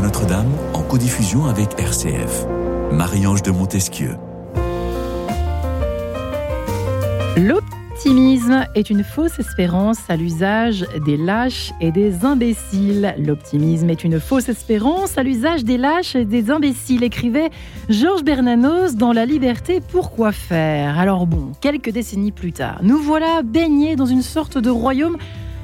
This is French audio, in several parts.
Notre-Dame en codiffusion avec RCF. Marie-Ange de Montesquieu. L'optimisme est une fausse espérance à l'usage des lâches et des imbéciles. L'optimisme est une fausse espérance à l'usage des lâches et des imbéciles, écrivait Georges Bernanos dans La liberté, pourquoi faire? Alors bon, quelques décennies plus tard, nous voilà baignés dans une sorte de royaume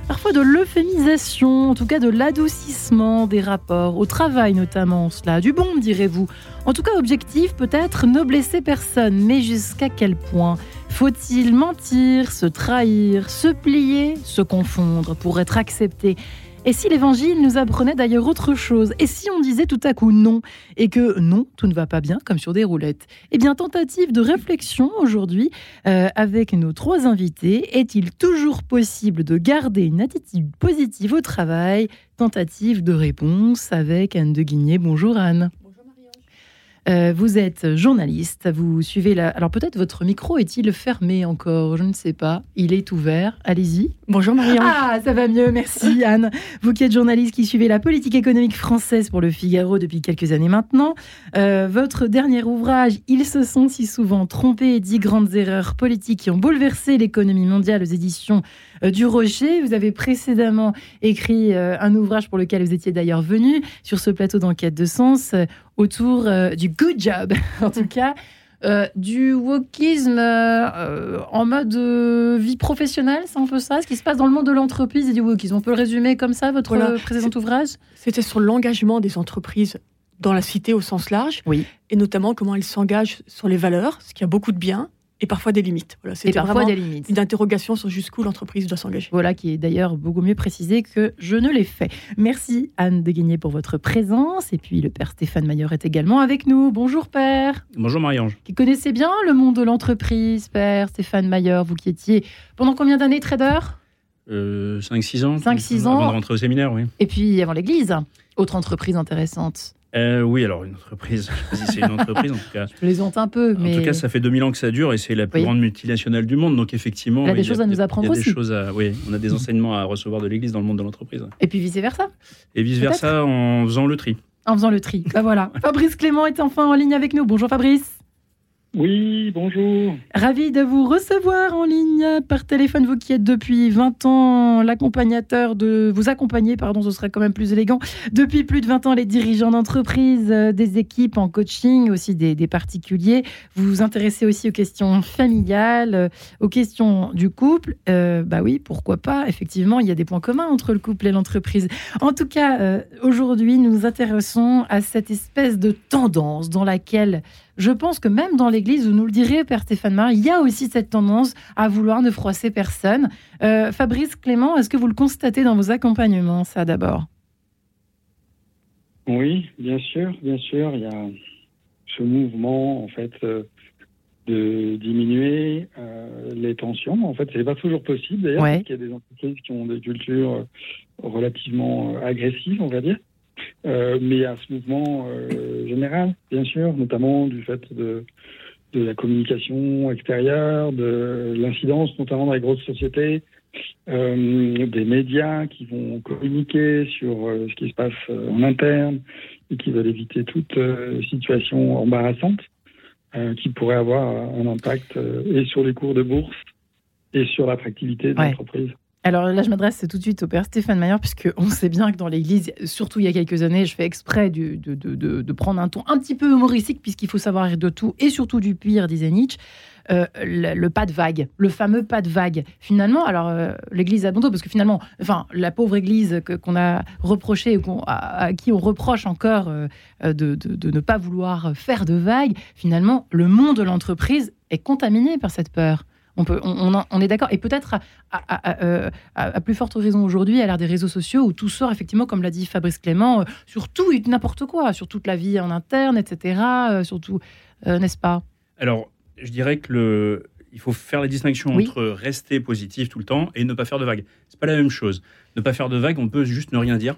parfois de l'euphémisation, en tout cas de l'adoucissement des rapports, au travail notamment, cela, du bon, direz-vous. En tout cas, objectif peut-être ne blesser personne, mais jusqu'à quel point faut-il mentir, se trahir, se plier, se confondre pour être accepté? Et si l'évangile nous apprenait d'ailleurs autre chose? Et si on disait tout à coup non? Et que non, tout ne va pas bien, comme sur des roulettes? Eh bien, tentative de réflexion aujourd'hui euh, avec nos trois invités. Est-il toujours possible de garder une attitude positive au travail? Tentative de réponse avec Anne de Guigné. Bonjour Anne. Euh, vous êtes journaliste, vous suivez la... Alors peut-être votre micro est-il fermé encore Je ne sais pas. Il est ouvert. Allez-y. Bonjour Marion. Ah, ça va mieux, merci Anne. Vous qui êtes journaliste qui suivez la politique économique française pour le Figaro depuis quelques années maintenant. Euh, votre dernier ouvrage, Ils se sont si souvent trompés et dit grandes erreurs politiques qui ont bouleversé l'économie mondiale aux éditions euh, du Rocher. Vous avez précédemment écrit un ouvrage pour lequel vous étiez d'ailleurs venu sur ce plateau d'enquête de sens autour euh, du good job, en tout cas. Euh, du wokisme euh, en mode vie professionnelle, c'est un peu ça, ce qui se passe dans le monde de l'entreprise et du wokisme. On peut le résumer comme ça, votre précédent ouvrage? C'était sur l'engagement des entreprises dans la cité au sens large, oui. et notamment comment elles s'engagent sur les valeurs, ce qui a beaucoup de bien, et parfois des limites. Voilà, et parfois des limites. Une interrogation sur jusqu'où l'entreprise doit s'engager. Voilà, qui est d'ailleurs beaucoup mieux précisé que je ne l'ai fait. Merci Anne de Guigné pour votre présence. Et puis le père Stéphane Maillard est également avec nous. Bonjour père. Bonjour Marie-Ange. Qui connaissez bien le monde de l'entreprise, père Stéphane Maillard, vous qui étiez pendant combien d'années trader? 5-6 euh, ans. 5-6 ans. Avant de rentrer au séminaire, oui. Et puis avant l'église, autre entreprise intéressante. Euh, oui, alors une entreprise, je sais pas si c'est une entreprise en tout cas. Je plaisante un peu, mais. En tout cas, ça fait 2000 ans que ça dure et c'est la plus grande multinationale du monde. Donc effectivement. Il y a des choses à nous apprendre aussi. Des choses à, oui, on a des enseignements à recevoir de l'Église dans le monde de l'entreprise. Et puis vice-versa. Et vice-versa en faisant le tri. En faisant le tri. Bah voilà. Fabrice Clément est enfin en ligne avec nous. Bonjour Fabrice. Oui, bonjour. Ravi de vous recevoir en ligne par téléphone, vous qui êtes depuis 20 ans l'accompagnateur de vous accompagner, pardon, ce serait quand même plus élégant, depuis plus de 20 ans les dirigeants d'entreprise, euh, des équipes en coaching, aussi des, particuliers. Vous vous intéressez aussi aux questions familiales, euh, aux questions du couple. Euh, bah oui, pourquoi pas? Effectivement, il y a des points communs entre le couple et l'entreprise. En tout cas, aujourd'hui, nous nous intéressons à cette espèce de tendance dans laquelle je pense que même dans l'Église, vous nous le direz, Père Stéphane Mar, il y a aussi cette tendance à vouloir ne froisser personne. Euh, Fabrice Clément, est-ce que vous le constatez dans vos accompagnements, ça d'abord? Oui, bien sûr, bien sûr. Il y a ce mouvement, en fait, euh, de diminuer euh, les tensions. En fait, c'est pas toujours possible, d'ailleurs, parce qu'il y a des entreprises qui ont des cultures relativement agressives, on va dire. Euh, mais il y a ce mouvement euh, général, bien sûr, notamment du fait de, de la communication extérieure, de l'incidence notamment dans les grosses sociétés, euh, des médias qui vont communiquer sur euh, ce qui se passe euh, en interne et qui veulent éviter toute situation embarrassante qui pourrait avoir un impact et sur les cours de bourse et sur l'attractivité de l'entreprise. Alors là, je m'adresse tout de suite au père Stéphane Mayer, puisque on sait bien que dans l'Église, surtout il y a quelques années, je fais exprès de, de, prendre un ton un petit peu humoristique, puisqu'il faut savoir de tout, et surtout du pire, disait Nietzsche. Euh, le, pas de vague, le fameux pas de vague. Finalement, alors euh, l'Église a bon dos, parce que finalement, enfin, la pauvre Église qu'on a reproché, à, qui on reproche encore euh, de, de, ne pas vouloir faire de vagues, finalement, le monde de l'entreprise est contaminé par cette peur. On, peut, on, est d'accord. Et peut-être euh, à, plus forte raison aujourd'hui, à l'ère des réseaux sociaux, où tout sort effectivement, comme l'a dit Fabrice Clément, euh, sur tout et n'importe quoi, sur toute la vie en interne, etc. Euh, surtout, n'est-ce pas? Alors, je dirais que le, il faut faire la distinction entre rester positif tout le temps et ne pas faire de vagues. C'est pas la même chose. Ne pas faire de vagues, on peut juste ne rien dire.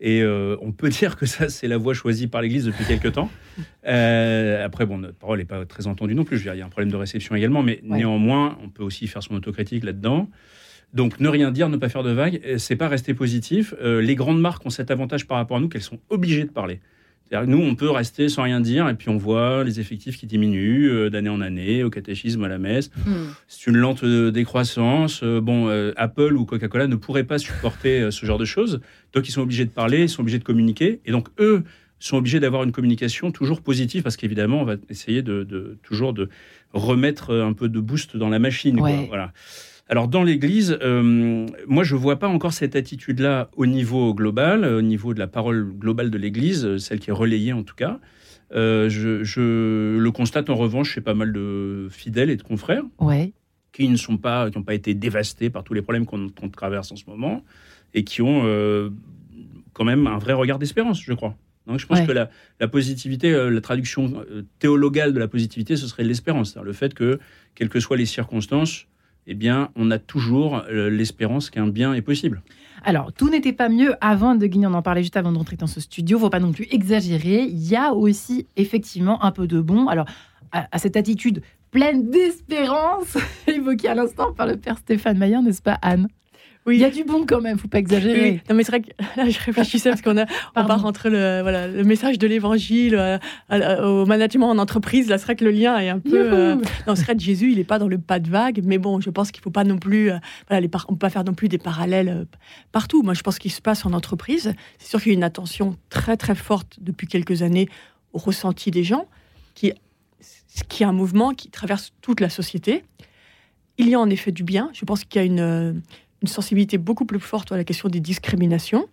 Et euh, on peut dire que ça, c'est la voie choisie par l'Église depuis quelques temps. Euh, après, bon, notre parole n'est pas très entendue non plus. Je veux dire, il y a un problème de réception également, mais néanmoins, on peut aussi faire son autocritique là-dedans. Donc ne rien dire, ne pas faire de vagues, c'est pas rester positif. les grandes marques ont cet avantage par rapport à nous qu'elles sont obligées de parler. Nous, on peut rester sans rien dire et puis on voit les effectifs qui diminuent euh, d'année en année, au catéchisme, à la messe. Hmm. C'est une lente euh, décroissance. Euh, bon, Apple ou Coca-Cola ne pourraient pas supporter ce genre de choses. Donc, ils sont obligés de parler, ils sont obligés de communiquer. Et donc, eux sont obligés d'avoir une communication toujours positive parce qu'évidemment, on va essayer de, toujours de remettre un peu de boost dans la machine. Voilà. Alors dans l'Église, euh, moi je vois pas encore cette attitude-là au niveau global, au niveau de la parole globale de l'Église, celle qui est relayée en tout cas. Euh, je, le constate en revanche chez pas mal de fidèles et de confrères qui ne sont pas, qui n'ont pas été dévastés par tous les problèmes qu'on traverse en ce moment et qui ont euh, quand même un vrai regard d'espérance, je crois. Donc, je pense que la, la positivité, la traduction théologale de la positivité, ce serait l'espérance, le fait que, quelles que soient les circonstances, eh bien, on a toujours euh, l'espérance qu'un bien est possible. Alors, tout n'était pas mieux avant de Guigny, on en parlait juste avant de rentrer dans ce studio, faut pas non plus exagérer. Il y a aussi effectivement un peu de bon. Alors, à, cette attitude pleine d'espérance, évoquée à l'instant par le père Stéphane Maillard, n'est-ce pas Anne? Oui. Il y a du bon quand même, faut pas exagérer. Non, mais c'est vrai que là, je réfléchissais parce qu'on a, on part entre le, voilà, le message de l'évangile euh, au management en entreprise. Là, c'est vrai que le lien est un peu. Euh, non, c'est vrai que Jésus, il n'est pas dans le pas de vague, mais bon, je pense qu'il faut pas non plus. Euh, voilà, les on peut pas faire non plus des parallèles partout. Moi, je pense qu'il se passe en entreprise. C'est sûr qu'il y a une attention très, très forte depuis quelques années au ressenti des gens, qui, qui est un mouvement qui traverse toute la société. Il y a en effet du bien. Je pense qu'il y a une une sensibilité beaucoup plus forte à la question des discriminations.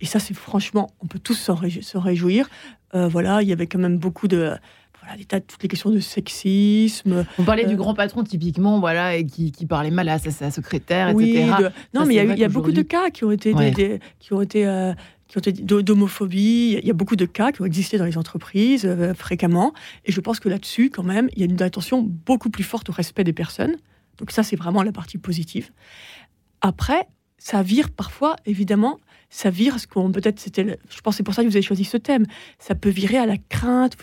Et ça, c'est franchement, on peut tous se réjouir. Euh, voilà, il y avait quand même beaucoup de voilà, des tas de toutes les questions de sexisme. On parlait du euh, grand patron typiquement, voilà, et qui, qui parlait mal à sa, secrétaire, etc. Non, mais il y a, beaucoup de cas qui ont été qui ont été euh, qui ont été d'homophobie. Il y a beaucoup de cas qui ont existé dans les entreprises fréquemment. Et je pense que là-dessus, quand même, il y a une attention beaucoup plus forte au respect des personnes. Donc ça, c'est vraiment la partie positive. Après, ça vire parfois, évidemment, ça vire ce qu'on peut-être c'était. Je pense c'est pour ça que vous avez choisi ce thème. Ça peut virer à la crainte,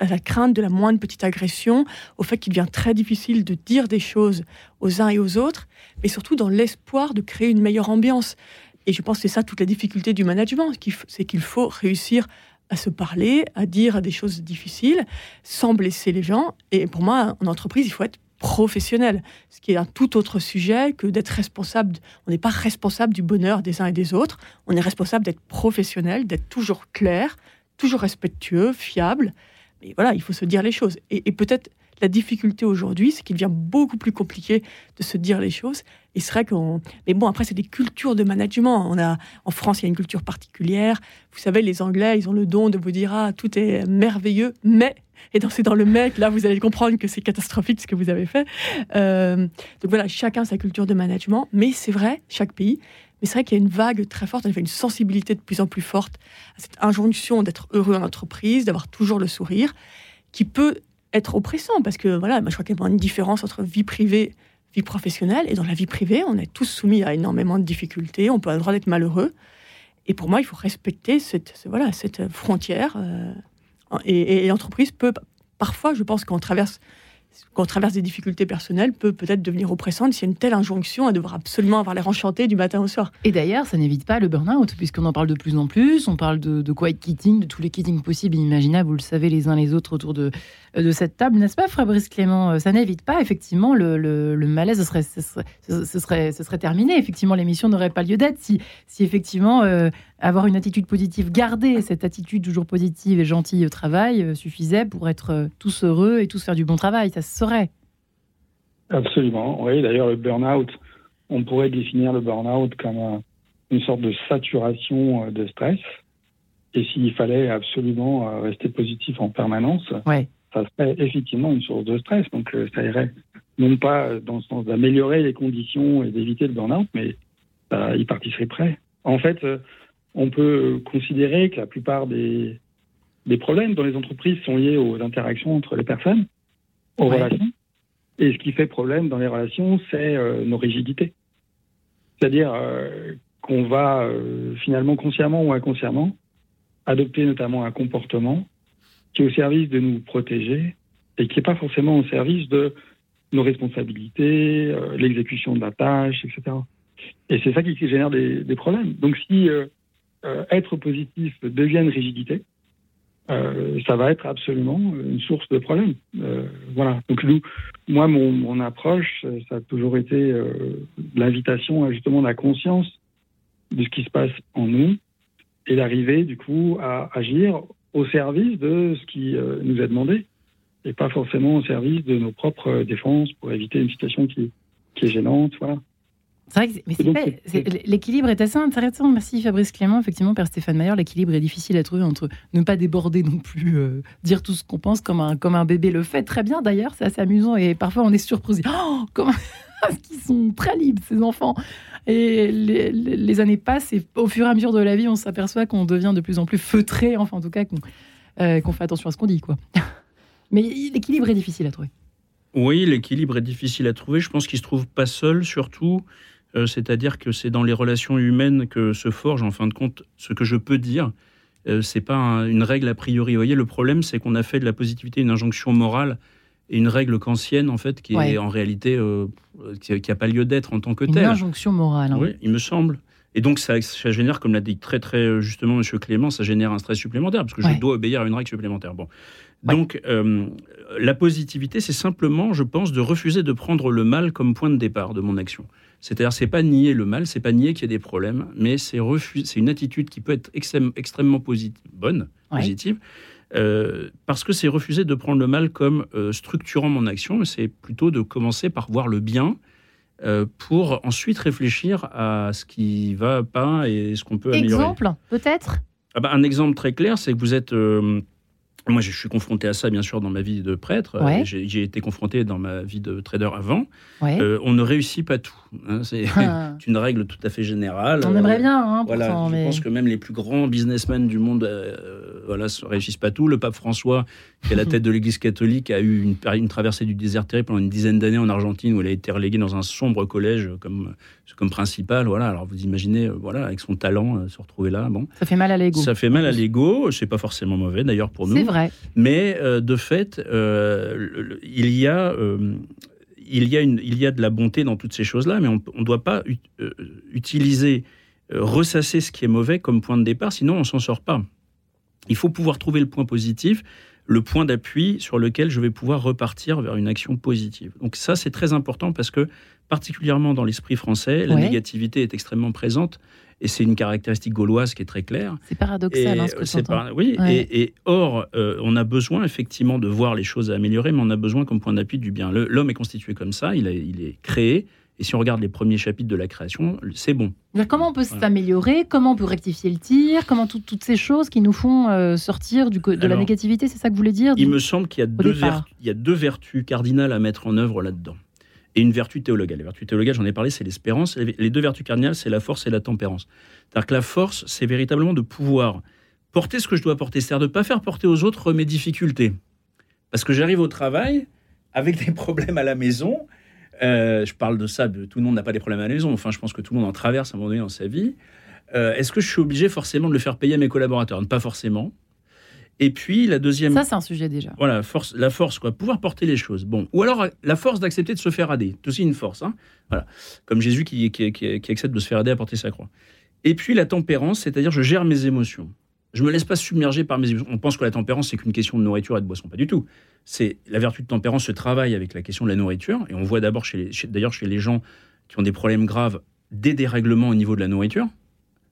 à la crainte de la moindre petite agression, au fait qu'il devient très difficile de dire des choses aux uns et aux autres, mais surtout dans l'espoir de créer une meilleure ambiance. Et je pense que c'est ça toute la difficulté du management, c'est qu'il faut réussir à se parler, à dire des choses difficiles, sans blesser les gens. Et pour moi, en entreprise, il faut être professionnel, ce qui est un tout autre sujet que d'être responsable. On n'est pas responsable du bonheur des uns et des autres, on est responsable d'être professionnel, d'être toujours clair, toujours respectueux, fiable. Mais voilà, il faut se dire les choses. Et, peut-être la difficulté aujourd'hui, c'est qu'il devient beaucoup plus compliqué de se dire les choses. Et c'est. Mais bon, après, c'est des cultures de management. On a, en France, il y a une culture particulière. Vous savez, les Anglais, ils ont le don de vous dire Ah, tout est merveilleux, mais et dans, c'est dans le mec, là, vous allez comprendre que c'est catastrophique ce que vous avez fait. Euh, donc voilà, chacun sa culture de management, mais c'est vrai, chaque pays. Mais c'est vrai qu'il y a une vague très forte, une sensibilité de plus en plus forte à cette injonction d'être heureux en entreprise, d'avoir toujours le sourire, qui peut être oppressant, parce que voilà, je crois qu'il y a une différence entre vie privée vie professionnelle. Et dans la vie privée, on est tous soumis à énormément de difficultés, on peut avoir le droit d'être malheureux. Et pour moi, il faut respecter cette, voilà, cette frontière. Euh, et, l'entreprise peut, parfois, je pense qu'on traverse quand traverse des difficultés personnelles, peut peut-être devenir oppressante a une telle injonction à devoir absolument avoir l'air enchanté du matin au soir. Et d'ailleurs, ça n'évite pas le burn-out, puisqu'on en parle de plus en plus. On parle de, de quiet quitting, de tous les quittings possibles et imaginables, vous le savez les uns les autres autour de, de cette table, n'est-ce pas, Fabrice Clément? Ça n'évite pas, effectivement, le, le, malaise, ce serait, ce, serait, ce, serait, terminé. Effectivement, l'émission n'aurait pas lieu d'être si, si effectivement, euh, avoir une attitude positive, garder cette attitude toujours positive et gentille au travail euh, suffisait pour être euh, tous heureux et tous faire du bon travail. Ça Absolument. Oui, d'ailleurs, le burn-out, on pourrait définir le burn-out comme une sorte de saturation de stress. Et s'il fallait absolument rester positif en permanence, ouais ça serait effectivement une source de stress. Donc, euh, ça irait non pas dans le sens d'améliorer les conditions et d'éviter le burn-out, mais euh, y participerait. En fait, euh, on peut considérer que la plupart des, des, problèmes dans les entreprises sont liés aux interactions entre les personnes, aux relations. Et ce qui fait problème dans les relations, c'est nos rigidités. C'est-à-dire qu'on va finalement consciemment ou inconsciemment adopter notamment un comportement qui est au service de nous protéger et qui n'est pas forcément au service de nos responsabilités, euh, l'exécution de la tâche, etc. Et c'est ça qui, génère des, problèmes. Donc si euh, être positif devient une rigidité, ça va être absolument une source de problème. voilà. Donc nous, moi, mon, approche, ça a toujours été l'invitation à justement la conscience de ce qui se passe en nous et d'arriver du coup à agir au service de ce qui nous est demandé et pas forcément au service de nos propres défenses pour éviter une situation qui, qui est gênante. Voilà. C'est vrai que l'équilibre est assez intéressant. Merci Fabrice Clément. Effectivement, Père Stéphane Maillard, l'équilibre est difficile à trouver entre ne pas déborder non plus, euh, dire tout ce qu'on pense comme un, comme un bébé le fait très bien d'ailleurs. C'est assez amusant et parfois on est surpris. Oh, comment qu'ils sont très libres ces enfants? Et les, les, années passent et au fur et à mesure de la vie, on s'aperçoit qu'on devient de plus en plus feutré. Enfin, en tout cas, qu'on euh, qu'on fait attention à ce qu'on dit, quoi. Mais l'équilibre est difficile à trouver. Oui, l'équilibre est difficile à trouver. Je pense qu'il se trouve pas seul, surtout. Euh, c'est-à-dire que c'est dans les relations humaines que se forge, en fin de compte, ce que je peux dire. Euh, c'est pas une règle a priori. Vous voyez, le problème, c'est qu'on a fait de la positivité une injonction morale et une règle kantienne, en fait, qui est en réalité euh, qui n'a pas lieu d'être en tant que telle. Une injonction morale. Hein. Oui, il me semble. Et donc, ça, ça génère, comme l'a dit très, très justement M. Clément, ça génère un stress supplémentaire, parce que je dois obéir à une règle supplémentaire. Bon. Donc, euh, la positivité, c'est simplement, je pense, de refuser de prendre le mal comme point de départ de mon action. C'est-à-dire, c'est pas nier le mal, c'est pas nier qu'il y a des problèmes, mais c'est c'est une attitude qui peut être extrêmement positive, bonne, positive, euh, parce que c'est refuser de prendre le mal comme euh, structurant mon action, c'est plutôt de commencer par voir le bien, pour ensuite réfléchir à ce qui va pas et ce qu'on peut améliorer. Exemple, peut-être? Ah bah, Un exemple très clair, c'est que vous êtes moi, je suis confronté à ça, bien sûr, dans ma vie de prêtre. J'ai été confronté dans ma vie de trader avant. Euh, on ne réussit pas tout. Hein. C'est ah. une règle tout à fait générale. On aimerait bien. Hein, voilà, je pense que même les plus grands businessmen du monde euh, voilà, ne réussissent pas tout. Le pape François, qui est la tête de l'Église catholique, a eu une, une traversée du désert terrible pendant une dizaine d'années en Argentine, où il a été relégué dans un sombre collège comme, comme principal. Voilà. Alors vous imaginez, euh, voilà, avec son talent, se retrouver là. Bon. Ça fait mal à l'ego. Ça fait mal à l'ego. C'est pas forcément mauvais, d'ailleurs, pour nous. C'est vrai. Mais de fait, il y a il y, a une, il y a de la bonté dans toutes ces choses-là, mais on ne doit pas euh, utiliser, euh, ressasser ce qui est mauvais comme point de départ, sinon on s'en sort pas. Il faut pouvoir trouver le point positif, le point d'appui sur lequel je vais pouvoir repartir vers une action positive. Donc ça, c'est très important parce que, particulièrement dans l'esprit français, la négativité est extrêmement présente. Et c'est une caractéristique gauloise qui est très claire. C'est paradoxal, hein, ce que c'est Oui, et, or, euh, on a besoin effectivement de voir les choses à améliorer, mais on a besoin comme point d'appui du bien. L'homme est constitué comme ça, il, il est créé, et si on regarde les premiers chapitres de la création, c'est bon. Comment on peut s'améliorer Comment on peut rectifier le tir Comment toutes ces choses qui nous font euh, sortir du, de la négativité, c'est ça que vous voulez dire Il me semble qu'il y, y, a deux vertus cardinales à mettre en œuvre là-dedans et une vertu théologale. Les vertus théologales, j'en ai parlé, c'est l'espérance. Les deux vertus cardinales, c'est la force et la tempérance. C'est-à-dire que la force, c'est véritablement de pouvoir porter ce que je dois porter, c'est-à-dire de ne pas faire porter aux autres mes difficultés. Parce que j'arrive au travail avec des problèmes à la maison. Euh, je parle de ça, de, tout le monde n'a pas des problèmes à la maison. Enfin, je pense que tout le monde en traverse à un moment donné dans sa vie. Euh, est-ce que je suis obligé forcément de le faire payer à mes collaborateurs? Pas forcément. Et puis la deuxième. Ça, c'est un sujet déjà. Voilà, force, la force, quoi, pouvoir porter les choses. Bon, ou alors la force d'accepter de se faire aider. C'est aussi une force, hein. Voilà, comme Jésus qui, qui, qui, accepte de se faire aider à porter sa croix. Et puis la tempérance, c'est-à-dire je gère mes émotions. Je me laisse pas submerger par mes émotions. On pense que la tempérance c'est qu'une question de nourriture et de boisson, pas du tout. C'est la vertu de tempérance se travaille avec la question de la nourriture, et on voit d'abord d'ailleurs chez les gens qui ont des problèmes graves des dérèglements au niveau de la nourriture.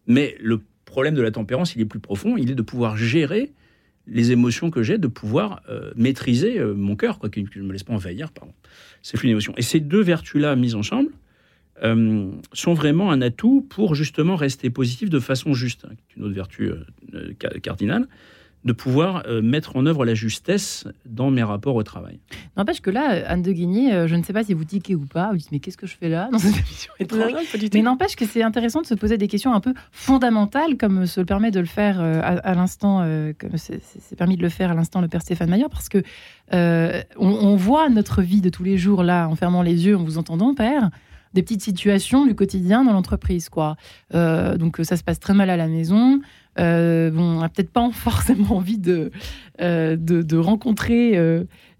Mais le problème de la tempérance, il est plus profond. Il est de pouvoir gérer les émotions que j'ai, de pouvoir euh, maîtriser euh, mon cœur, quoi, ne me laisse pas envahir par ces flux d'émotions. Et ces deux vertus-là mises ensemble euh, sont vraiment un atout pour justement rester positif de façon juste, hein, une autre vertu cardinale de pouvoir euh, mettre en œuvre la justesse dans mes rapports au travail. N'empêche que là, Anne de Guigné, euh, je ne sais pas si vous tiquez ou pas, vous dites mais qu'est-ce que je fais là dans cette émission étrange Mais n'empêche que c'est intéressant de se poser des questions un peu fondamentales, comme se le permet de le faire euh, à, l'instant, comme c'est permis de le faire à l'instant le père Stéphane Maillard, parce que on, voit notre vie de tous les jours là, en fermant les yeux, en vous entendant, père. Des petites situations du quotidien dans l'entreprise, quoi. donc ça se passe très mal à la maison. bon, on n'a peut-être pas forcément envie de, de, rencontrer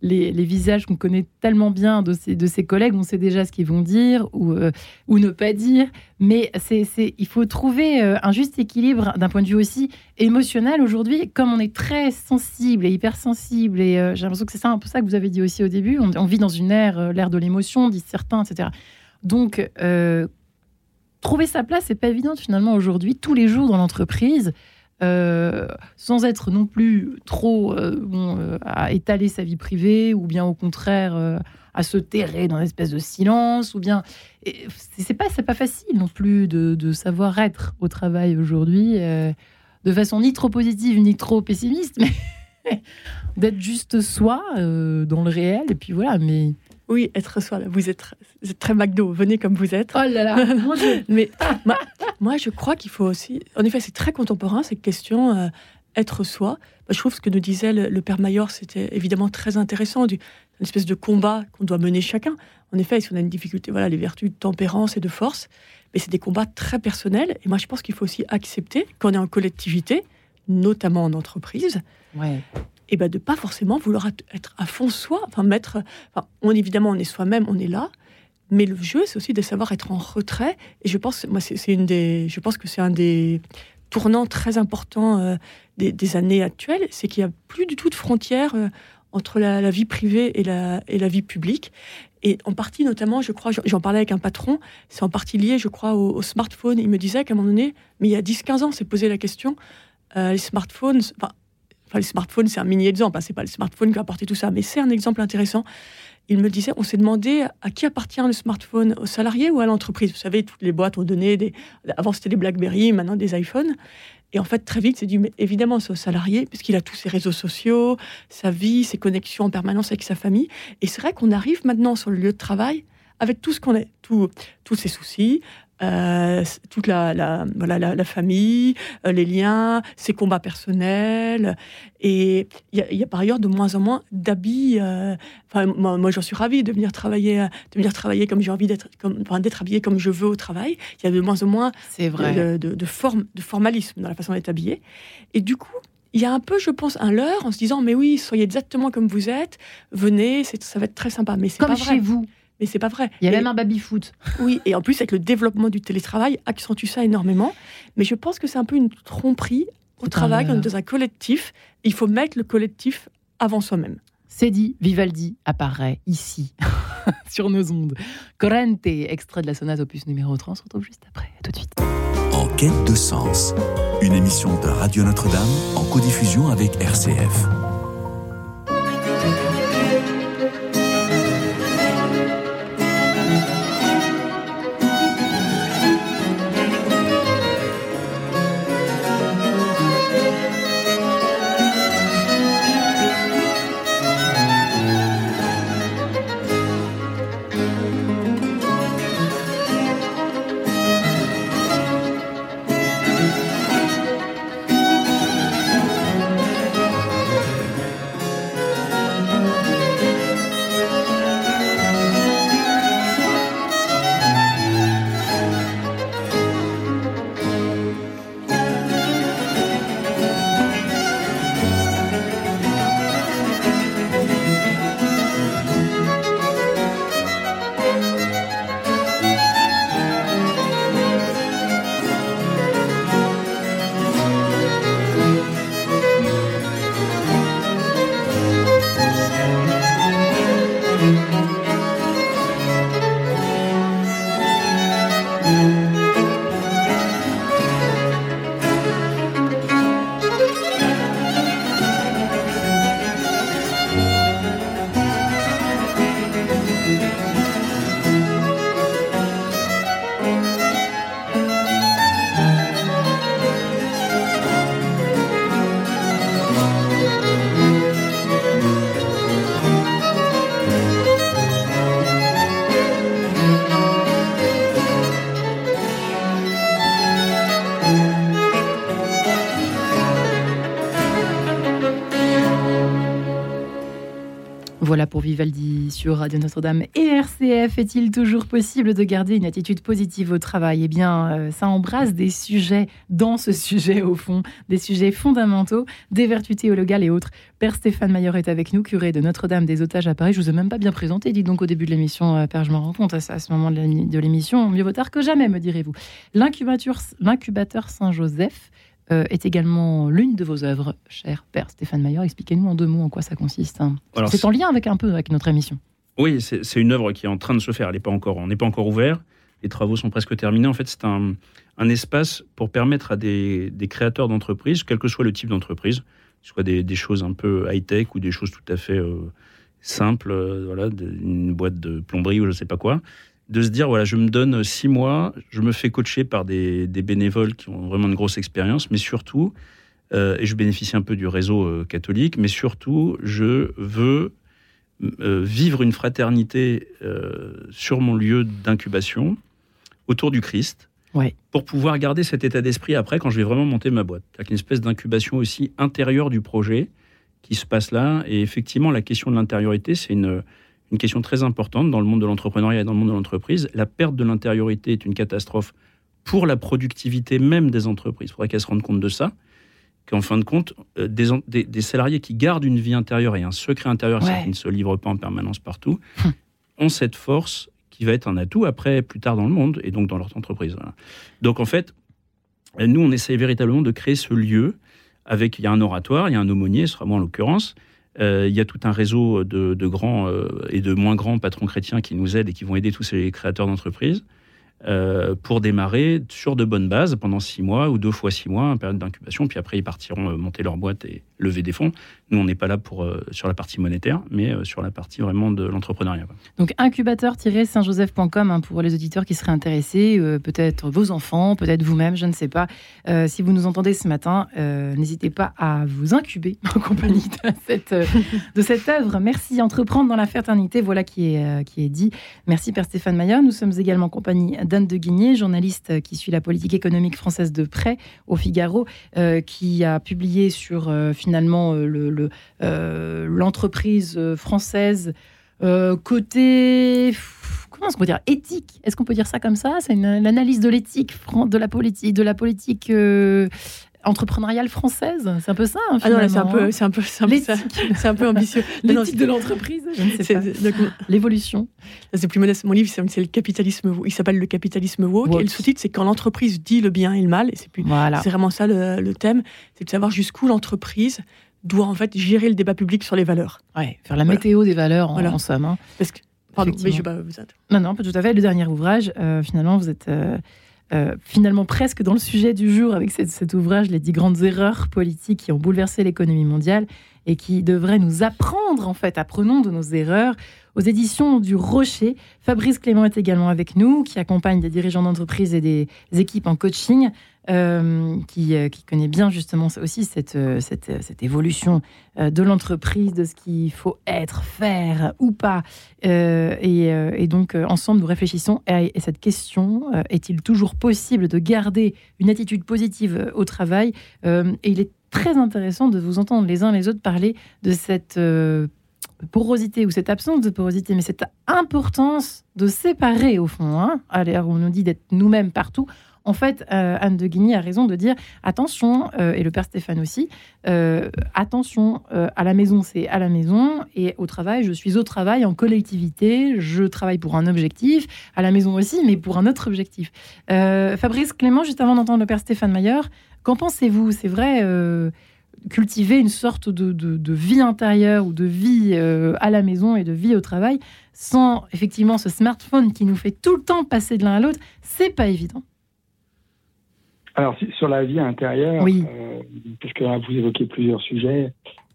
les, visages qu'on connaît tellement bien de ses, de ses collègues, on sait déjà ce qu'ils vont dire ou, euh, ou ne pas dire. Mais c'est, il faut trouver euh, un juste équilibre d'un point de vue aussi émotionnel aujourd'hui. Comme on est très sensible et hypersensible, et euh, j'ai l'impression que c'est ça un peu ça que vous avez dit aussi au début, on, vit dans une ère, l'ère de l'émotion, disent certains, etc. Donc, trouver sa place, c'est pas évident finalement aujourd'hui, tous les jours dans l'entreprise. Euh, sans être non plus trop euh, euh, à étaler sa vie privée, ou bien au contraire à se terrer dans une espèce de silence, ou bien c'est pas c'est pas facile non plus de, de, savoir être au travail aujourd'hui de façon ni trop positive ni trop pessimiste, mais d'être juste soi dans le réel, et puis voilà, mais oui, être soi. Vous êtes, très McDo. Venez comme vous êtes. Oh là là. Mais moi, je crois qu'il faut aussi. En effet, c'est très contemporain cette question. Euh, être soi. je trouve ce que nous disait le, père Mayor, c'était évidemment très intéressant, du, une espèce de combat qu'on doit mener chacun. En effet, si on a une difficulté, voilà, les vertus de tempérance et de force, mais c'est des combats très personnels. Et moi, je pense qu'il faut aussi accepter qu'on est en collectivité, notamment en entreprise, ouais et ben de pas forcément vouloir être à fond soi, enfin mettre, enfin, on évidemment on est soi-même, on est là, mais le jeu c'est aussi de savoir être en retrait. Et je pense, moi c'est une des, je pense que c'est un des tournants très importants euh, des, années actuelles, c'est qu'il y a plus du tout de frontières euh, entre la, vie privée et la, et la vie publique. Et en partie, notamment, je crois, j'en parlais avec un patron, c'est en partie lié, je crois, au, smartphone. Il me disait qu'à un moment donné, mais il y a 10-15 ans, c'est posé la question, euh, les smartphones, Enfin, le smartphone, c'est un mini exemple. Hein, c'est pas le smartphone qui a apporté tout ça, mais c'est un exemple intéressant. Il me disait, on s'est demandé à qui appartient le smartphone, aux salariés ou à l'entreprise? Vous savez, toutes les boîtes ont donné des. Avant, c'était des BlackBerry, maintenant des iPhones. Et en fait, très vite, c'est dit, mais évidemment, c'est au salarié, puisqu'il a tous ses réseaux sociaux, sa vie, ses connexions en permanence avec sa famille. Et c'est vrai qu'on arrive maintenant sur le lieu de travail avec tout ce qu'on est, tous ses soucis, euh, toute la, voilà, la, famille, euh, les liens, ses combats personnels. Et il y, a par ailleurs de moins en moins d'habits. Euh, enfin, moi, j'en suis ravie de venir travailler, de venir travailler comme j'ai envie d'être, enfin, d'être habillée comme je veux au travail. Il y a de moins en moins vrai. De, de, forme, de formalisme dans la façon d'être habillée. Et du coup, il y a un peu, je pense, un leurre en se disant, mais oui, soyez exactement comme vous êtes, venez, ça va être très sympa. Mais c'est pas vrai. chez vous. Mais c'est pas vrai. Il y a même un baby-foot. Oui, et en plus, avec le développement du télétravail, accentue ça énormément. Mais je pense que c'est un peu une tromperie au travail, on est dans un collectif. Il faut mettre le collectif avant soi-même. C'est dit, Vivaldi apparaît ici, sur nos ondes. Corrente, extrait de la sonate opus numéro 3, on se retrouve juste après. À tout de suite. En quête de sens, une émission de Radio Notre-Dame en codiffusion avec RCF. Pour Vivaldi sur Radio Notre-Dame et RCF. Est-il toujours possible de garder une attitude positive au travail? Eh bien, euh, ça embrasse des sujets dans ce sujet, au fond, des sujets fondamentaux, des vertus théologales et autres. Père Stéphane Maillard est avec nous, curé de Notre-Dame des Otages à Paris. Je vous ai même pas bien présenté, dites donc au début de l'émission, euh, Père, je me rends compte à, ce moment de l'émission, mieux vaut tard que jamais, me direz-vous. L'incubateur Saint-Joseph euh, est également l'une de vos œuvres, cher Père Stéphane Maillard. Expliquez-nous en deux mots en quoi ça consiste. Hein. C'est en lien avec un peu avec notre émission. Oui, c'est une œuvre qui est en train de se faire. Elle n'est pas encore, on n'est pas encore ouvert. Les travaux sont presque terminés. En fait, c'est un, espace pour permettre à des, créateurs d'entreprises, quel que soit le type d'entreprise, soit des, choses un peu high-tech ou des choses tout à fait euh, simples, euh, voilà, une boîte de plomberie ou je ne sais pas quoi, de se dire voilà, je me donne six mois, je me fais coacher par des, bénévoles qui ont vraiment une grosse expérience, mais surtout, euh, et je bénéficie un peu du réseau catholique, mais surtout, je veux vivre une fraternité sur mon lieu d'incubation autour du Christ pour pouvoir garder cet état d'esprit après quand je vais vraiment monter ma boîte. Avec une espèce d'incubation aussi intérieure du projet qui se passe là. Et effectivement, la question de l'intériorité, c'est une, une question très importante dans le monde de l'entrepreneuriat et dans le monde de l'entreprise. La perte de l'intériorité est une catastrophe pour la productivité même des entreprises. Il faudrait qu'elles se rendent compte de ça. Qu'en fin de compte, euh, des, des, salariés qui gardent une vie intérieure et un secret intérieur, qui ne se livrent pas en permanence partout, hum. ont cette force qui va être un atout après, plus tard dans le monde, et donc dans leur entreprise. Donc en fait, nous, on essaie véritablement de créer ce lieu avec, il y a un oratoire, il y a un aumônier, ce sera moi en l'occurrence, euh, il y a tout un réseau de, grands euh, et de moins grands patrons chrétiens qui nous aident et qui vont aider tous ces créateurs d'entreprises. Euh, pour démarrer sur de bonnes bases pendant six mois ou deux fois six mois, en période d'incubation. Puis après, ils partiront monter leur boîte et lever des fonds. Nous, on n'est pas là pour, euh, sur la partie monétaire, mais sur la partie vraiment de l'entrepreneuriat. Donc, incubateur-saintjoseph.com hein, pour les auditeurs qui seraient intéressés, peut-être vos enfants, peut-être vous-même, je ne sais pas. si vous nous entendez ce matin, n'hésitez pas à vous incuber en compagnie de cette, œuvre. Merci. Entreprendre dans la fraternité, voilà qui est, qui est dit. Merci, Père Stéphane Maillard. Nous sommes également en compagnie d'Anne de Guigné, journaliste qui suit la politique économique française de près au Figaro, euh, qui a publié sur euh, finalement euh, l'entreprise française côté comment est-ce qu'on peut dire éthique? Est-ce qu'on peut dire ça comme ça? C'est une, analyse de l'éthique de la politique, de la politique entrepreneuriale française? C'est un peu ça hein, ah non, c'est un peu, c'est un peu, c'est un peu ambitieux. L'éthique de l'entreprise. L'évolution. C'est plus modeste. Mon livre, c'est le capitalisme. Il s'appelle le capitalisme woke. Et le sous-titre, c'est quand l'entreprise dit le bien et le mal. Et c'est plus. C'est vraiment ça le, thème. C'est de savoir jusqu'où l'entreprise doit en fait gérer le débat public sur les valeurs. Ouais, faire la météo des valeurs en, somme. Hein. Parce que, pardon, mais je pas vous Non, non, tout à fait. Le dernier ouvrage, euh, finalement, vous êtes. Euh, euh, finalement presque dans le sujet du jour avec cet ouvrage, Les dix grandes erreurs politiques qui ont bouleversé l'économie mondiale et qui devraient nous apprendre, en fait, apprenons de nos erreurs. Aux éditions du Rocher, Fabrice Clément est également avec nous, qui accompagne des dirigeants d'entreprise et des équipes en coaching. Euh, qui, euh, qui, connaît bien justement aussi cette, euh, évolution de l'entreprise, de ce qu'il faut être, faire ou pas. Et, et, donc, ensemble, nous réfléchissons à, cette question est-il toujours possible de garder une attitude positive au travail Et il est très intéressant de vous entendre les uns les autres parler de cette porosité ou cette absence de porosité, mais cette importance de séparer au fond, hein, à l'ère où on nous dit d'être nous-mêmes partout, en fait, euh, Anne de Guigny a raison de dire attention, euh, et le père Stéphane aussi, euh, attention, à la maison, c'est à la maison, et au travail, je suis au travail en collectivité, je travaille pour un objectif, à la maison aussi, mais pour un autre objectif. Fabrice Clément, juste avant d'entendre le père Stéphane Mayer, qu'en pensez-vous? C'est vrai cultiver une sorte de, de, vie intérieure ou de vie à la maison et de vie au travail sans effectivement ce smartphone qui nous fait tout le temps passer de l'un à l'autre, c'est pas évident. Alors, sur la vie intérieure, oui. euh, parce que vous évoquez plusieurs sujets,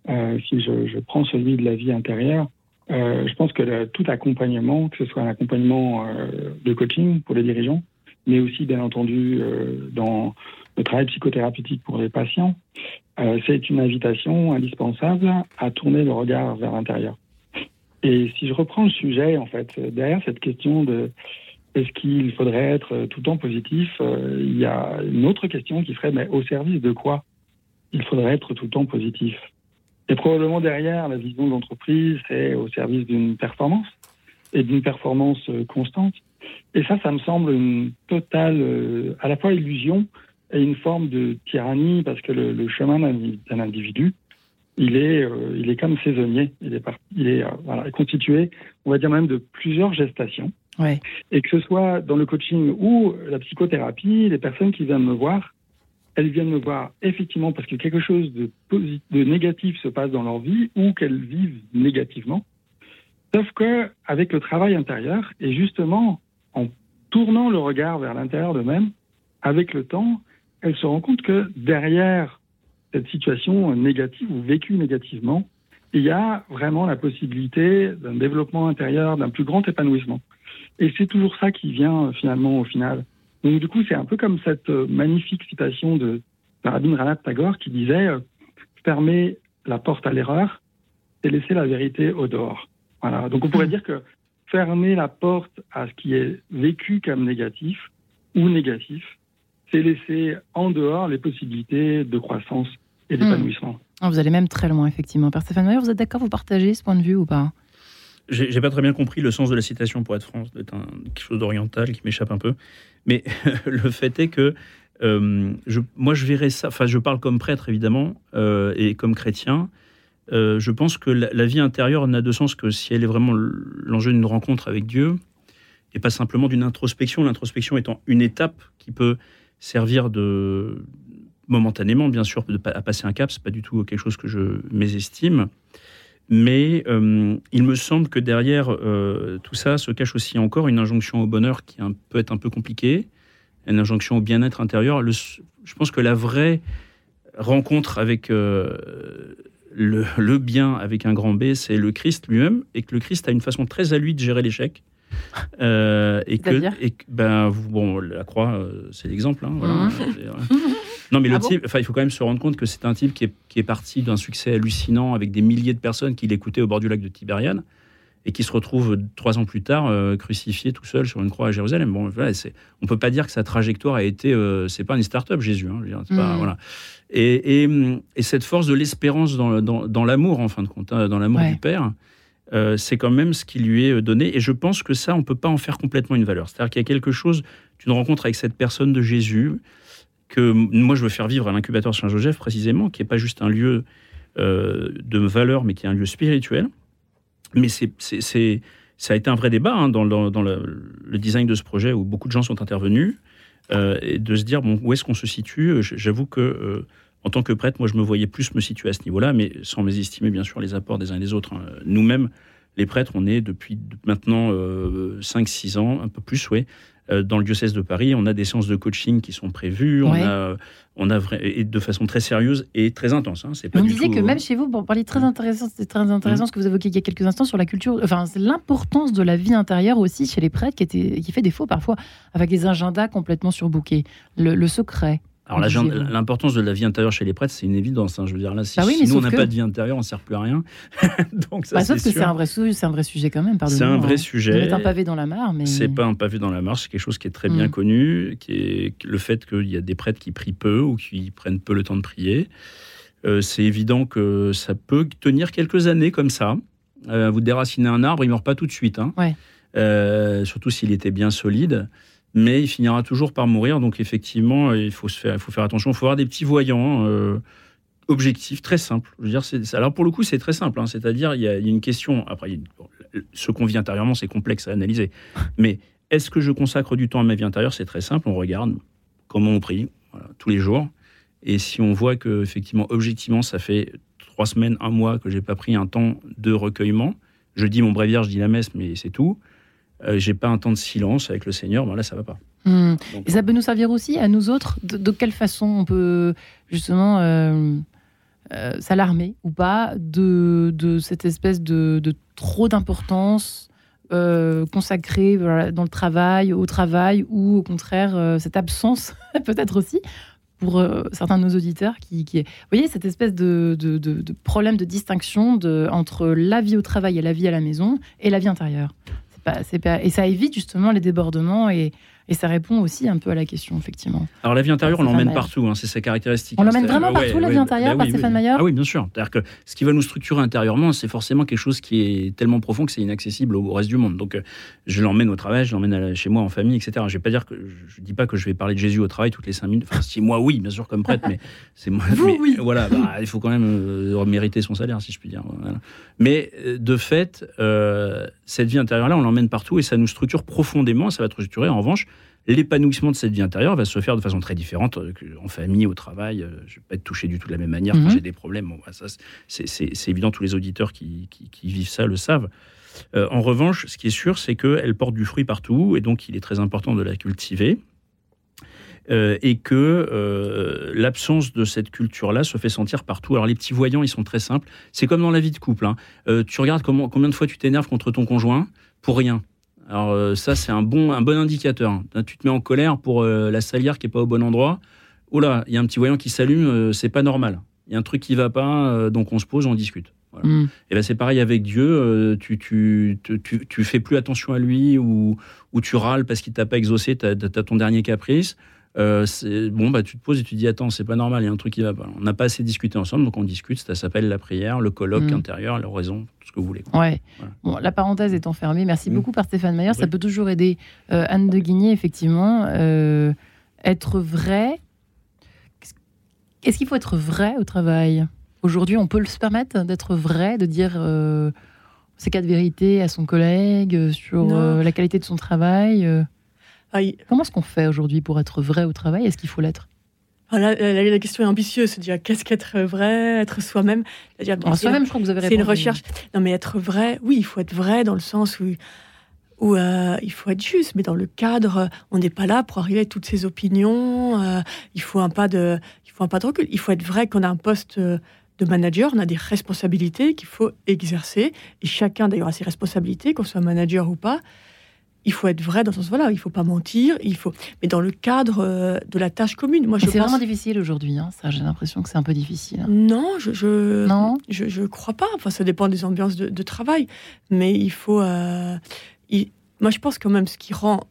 euh, si je, je, prends celui de la vie intérieure, euh, je pense que le, tout accompagnement, que ce soit un accompagnement euh, de coaching pour les dirigeants, mais aussi, bien entendu, euh, dans le travail psychothérapeutique pour les patients, euh, c'est une invitation indispensable à tourner le regard vers l'intérieur. Et si je reprends le sujet, en fait, derrière cette question de est-ce qu'il faudrait être tout le temps positif euh, Il y a une autre question qui serait, mais au service de quoi il faudrait être tout le temps positif? Et probablement derrière, la vision de l'entreprise, c'est au service d'une performance et d'une performance constante. Et ça, ça me semble une totale, euh, à la fois illusion et une forme de tyrannie, parce que le, chemin d'un individu, il est, euh, il est comme saisonnier. Il est, il est voilà, constitué, on va dire même, de plusieurs gestations. Ouais. Et que ce soit dans le coaching ou la psychothérapie, les personnes qui viennent me voir, elles viennent me voir effectivement parce que quelque chose de, de négatif se passe dans leur vie ou qu'elles vivent négativement. Sauf que avec le travail intérieur et justement en tournant le regard vers l'intérieur d'eux-mêmes, avec le temps, elles se rendent compte que derrière cette situation négative ou vécue négativement, il y a vraiment la possibilité d'un développement intérieur, d'un plus grand épanouissement. Et c'est toujours ça qui vient finalement au final. Donc du coup, c'est un peu comme cette euh, magnifique citation de, Rabin Rabindranath Tagore qui disait euh, fermer la porte à l'erreur, c'est laisser la vérité au dehors. Voilà. Donc on pourrait hmm. dire que fermer la porte à ce qui est vécu comme négatif ou négatif, c'est laisser en dehors les possibilités de croissance et hmm. d'épanouissement. Ah, vous allez même très loin, effectivement. Père Stéphane Mayer, vous êtes d'accord, vous partagez ce point de vue ou pas? J'ai pas très bien compris le sens de la citation pour être franc, c'est quelque chose d'oriental qui m'échappe un peu. Mais le fait est que euh, je, moi, je verrais ça. Enfin, je parle comme prêtre évidemment euh, et comme chrétien. Euh, je pense que la, vie intérieure n'a de sens que si elle est vraiment l'enjeu d'une rencontre avec Dieu et pas simplement d'une introspection. L'introspection étant une étape qui peut servir de momentanément, bien sûr, à passer un cap. C'est pas du tout quelque chose que je mésestime. Mais euh, il me semble que derrière euh, tout ça se cache aussi encore une injonction au bonheur qui peut être un peu compliquée, une injonction au bien-être intérieur. je pense que la vraie rencontre avec euh, le, bien avec un grand B, c'est le Christ lui-même, et que le Christ a une façon très à lui de gérer l'échec. Et que, et, ben, bon, la croix, c'est l'exemple. Hein, voilà, mmh. Non, mais le ah type, enfin, il faut quand même se rendre compte que c'est un type qui est, qui est parti d'un succès hallucinant avec des milliers de personnes qui l'écoutaient au bord du lac de Tibériade et qui se retrouve trois ans plus tard euh, crucifié tout seul sur une croix à Jérusalem. Bon, voilà, on peut pas dire que sa trajectoire a été, euh, c'est pas une start-up Jésus, hein, pas, mm. voilà. Et, et, et, cette force de l'espérance dans, dans, dans l'amour, en fin de compte, hein, dans l'amour du Père, euh, c'est quand même ce qui lui est donné. Et je pense que ça, on peut pas en faire complètement une valeur. C'est-à-dire qu'il y a quelque chose, tu te rencontres avec cette personne de Jésus, que moi je veux faire vivre à l'incubateur Saint-Joseph précisément, qui n'est pas juste un lieu euh, de valeur, mais qui est un lieu spirituel. Mais c'est, ça a été un vrai débat hein, dans, le, design de ce projet où beaucoup de gens sont intervenus, euh, et de se dire bon, où est-ce qu'on se situe? J'avoue que euh, en tant que prêtre, moi je me voyais plus me situer à ce niveau-là, mais sans mésestimer bien sûr les apports des uns et des autres. Hein. Nous-mêmes, les prêtres, on est depuis maintenant 5-6 ans, un peu plus, oui, euh, dans le diocèse de Paris, on a des séances de coaching qui sont prévues, on a, on a et de façon très sérieuse et très intense. Hein. C'est pas on disait que même chez vous, pour parler très intéressant, c'était très intéressant mmh. ce que vous évoquiez il y a quelques instants sur la culture, enfin c'est l'importance de la vie intérieure aussi chez les prêtres qui, était, qui fait défaut parfois avec des agendas complètement surbookés. le secret. Alors l'importance de la vie intérieure chez les prêtres, c'est une évidence. Hein. Je veux dire là, si, bah nous on n'a pas de vie intérieure, on ne sert plus à rien. Donc ça, bah, sauf que c'est un vrai c'est un vrai sujet quand même. C'est un vrai hein. sujet. C'est un pavé dans la mare, mais c'est pas un pavé dans la mare. C'est quelque chose qui est très bien mm. connu, qui est le fait qu'il y a des prêtres qui prient peu ou qui prennent peu le temps de prier. Euh, c'est évident que ça peut tenir quelques années comme ça. Euh, vous déracinez un arbre, il meurt pas tout de suite. Hein. Euh, surtout s'il était bien solide mais il finira toujours par mourir. Donc effectivement, il faut, se faire, il faut faire attention. Il faut avoir des petits voyants euh, objectifs, très simples. Je veux dire, alors pour le coup, c'est très simple. Hein. C'est-à-dire, il, y, a une question. Après, ce qu'on vit intérieurement, c'est complexe à analyser. Mais est-ce que je consacre du temps à ma vie intérieure? C'est très simple. On regarde comment on prie tous les jours. Et si on voit que effectivement, objectivement, ça fait trois semaines, un mois que j'ai pas pris un temps de recueillement, je dis mon bréviaire, je dis la messe, mais c'est tout. Euh, j'ai pas un temps de silence avec le Seigneur, ben là, ça va pas. Hmm. Et ça peut nous servir aussi à nous autres de, quelle façon on peut justement euh, euh, s'alarmer ou pas de, de, cette espèce de, de trop d'importance consacrée dans le travail, au travail, ou au contraire cette absence peut-être aussi pour certains de nos auditeurs qui, qui est... Vous voyez, cette espèce de, de, de problème de distinction entre la vie au travail et la vie à la maison et la vie intérieure et ça évite justement les débordements et, Et ça répond aussi un peu à la question, effectivement. Alors la vie intérieure, on l'emmène partout, hein, c'est sa caractéristique. On l'emmène vraiment partout, la vie intérieure, bah par Stéphane Mayer Ah oui, bien sûr. C'est-à-dire que ce qui va nous structurer intérieurement, c'est forcément quelque chose qui est tellement profond que c'est inaccessible au reste du monde. Donc euh, je l'emmène au travail, je l'emmène chez moi en famille, etc. Je vais pas dire que je dis pas que je vais parler de Jésus au travail toutes les cinq minutes. Enfin, si moi oui, bien sûr comme prêtre, mais c'est moi. Vous oui. Voilà, bah, il faut quand même euh, mériter son salaire, si je puis dire. Mais euh, de fait, cette vie intérieure-là, on l'emmène partout et ça nous structure profondément. Ça va être structuré en revanche l'épanouissement de cette vie intérieure va se faire de façon très différente euh, en famille, au travail. Euh, je ne vais pas être touché du tout de la même manière quand mhm. j'ai des problèmes. Bon, bah, ça, c'est évident, tous les auditeurs qui, vivent ça le savent. Euh, en revanche, ce qui est sûr, c'est qu'elle porte du fruit partout, et donc il est très important de la cultiver. et que l'absence de cette culture-là se fait sentir partout. Alors les petits voyants, ils sont très simples. C'est comme dans la vie de couple. Hein. tu regardes comment, combien de fois tu t'énerves contre ton conjoint? Pour rien. Alors euh, ça, c'est un bon, un bon indicateur. Tu te mets en colère pour euh, la salière qui est pas au bon endroit. Oh là, il y a un petit voyant qui s'allume, euh, c'est pas normal. Il y a un truc qui va pas, donc on se pose, on discute. Mm. Et ben c'est pareil avec Dieu. tu, tu, tu, tu, fais plus attention à lui ou, ou tu râles parce qu'il t'a pas exaucé, tu as, ton dernier caprice. Euh, bon, bah, tu te poses et tu dis Attends, c'est pas normal, il y a un truc qui va pas. On n'a pas assez discuté ensemble, donc on discute. Ça s'appelle la prière, le colloque mm. intérieur, la raison, tout ce que vous voulez. Ouais. Bon, la parenthèse étant fermée, merci mm. beaucoup par Stéphane Mayer. Ça peut toujours aider euh, Anne de Guigné, effectivement. Euh, être vrai. Est-ce qu'il faut être vrai au travail? Aujourd'hui, on peut se permettre d'être vrai, de dire ses quatre vérités à son collègue sur la qualité de son travail ah, Comment est-ce qu'on fait aujourd'hui pour être vrai au travail? Est-ce qu'il faut l'être? Ah, la, question est ambitieuse, c'est dire qu'est-ce qu'être vrai, être soi-même. Soi-même, je crois que vous avez C'est une recherche. Non, mais être vrai, oui, il faut être vrai dans le sens où, où euh, il faut être juste, mais dans le cadre, on n'est pas là pour arriver à toutes ses opinions. Euh, il faut un pas de, il faut un pas de recul. Il faut être vrai qu'on a un poste de manager, on a des responsabilités qu'il faut exercer, et chacun d'ailleurs a ses responsabilités, qu'on soit manager ou pas il faut être vrai dans ce sens-là. Il ne faut pas mentir. Il faut, mais dans le cadre euh, de la tâche commune. Moi, c'est vraiment difficile aujourd'hui. Hein, ça, j'ai l'impression que c'est un peu difficile. Non, je, je non, je, je, crois pas. Enfin, ça dépend des ambiances de, travail, mais il faut. Euh, moi, je pense quand même ce qui rend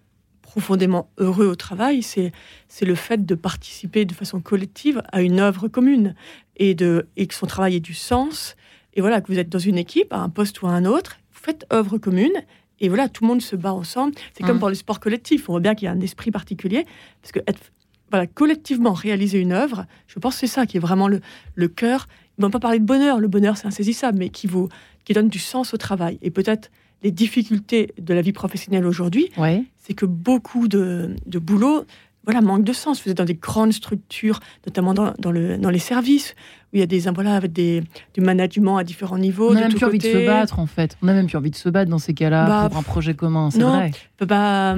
profondément heureux au travail, c'est c'est le fait de participer de façon collective à une œuvre commune et de et que son travail ait du sens. Et voilà, que vous êtes dans une équipe, à un poste ou à un autre, vous faites œuvre commune et voilà, tout le monde se bat ensemble. C'est comme mm. pour le sport collectif. On voit bien qu'il y a un esprit particulier. Parce que être, voilà, collectivement réaliser une œuvre, je pense que c'est ça qui est vraiment le, le cœur. Ils ne vont pas parler de bonheur. Le bonheur, c'est insaisissable, mais qui, vous, qui donne du sens au travail. Et peut-être les difficultés de la vie professionnelle aujourd'hui, c'est que beaucoup de, de boulot voilà, manque de sens. Vous êtes dans des grandes structures, notamment dans, dans, le, dans les services, où il y a des, voilà, avec des, du management à différents niveaux. On n'a même plus envie de se battre, en fait. On n'a même plus envie de se battre dans ces cas-là bah, pour un projet commun, c'est vrai. Bah,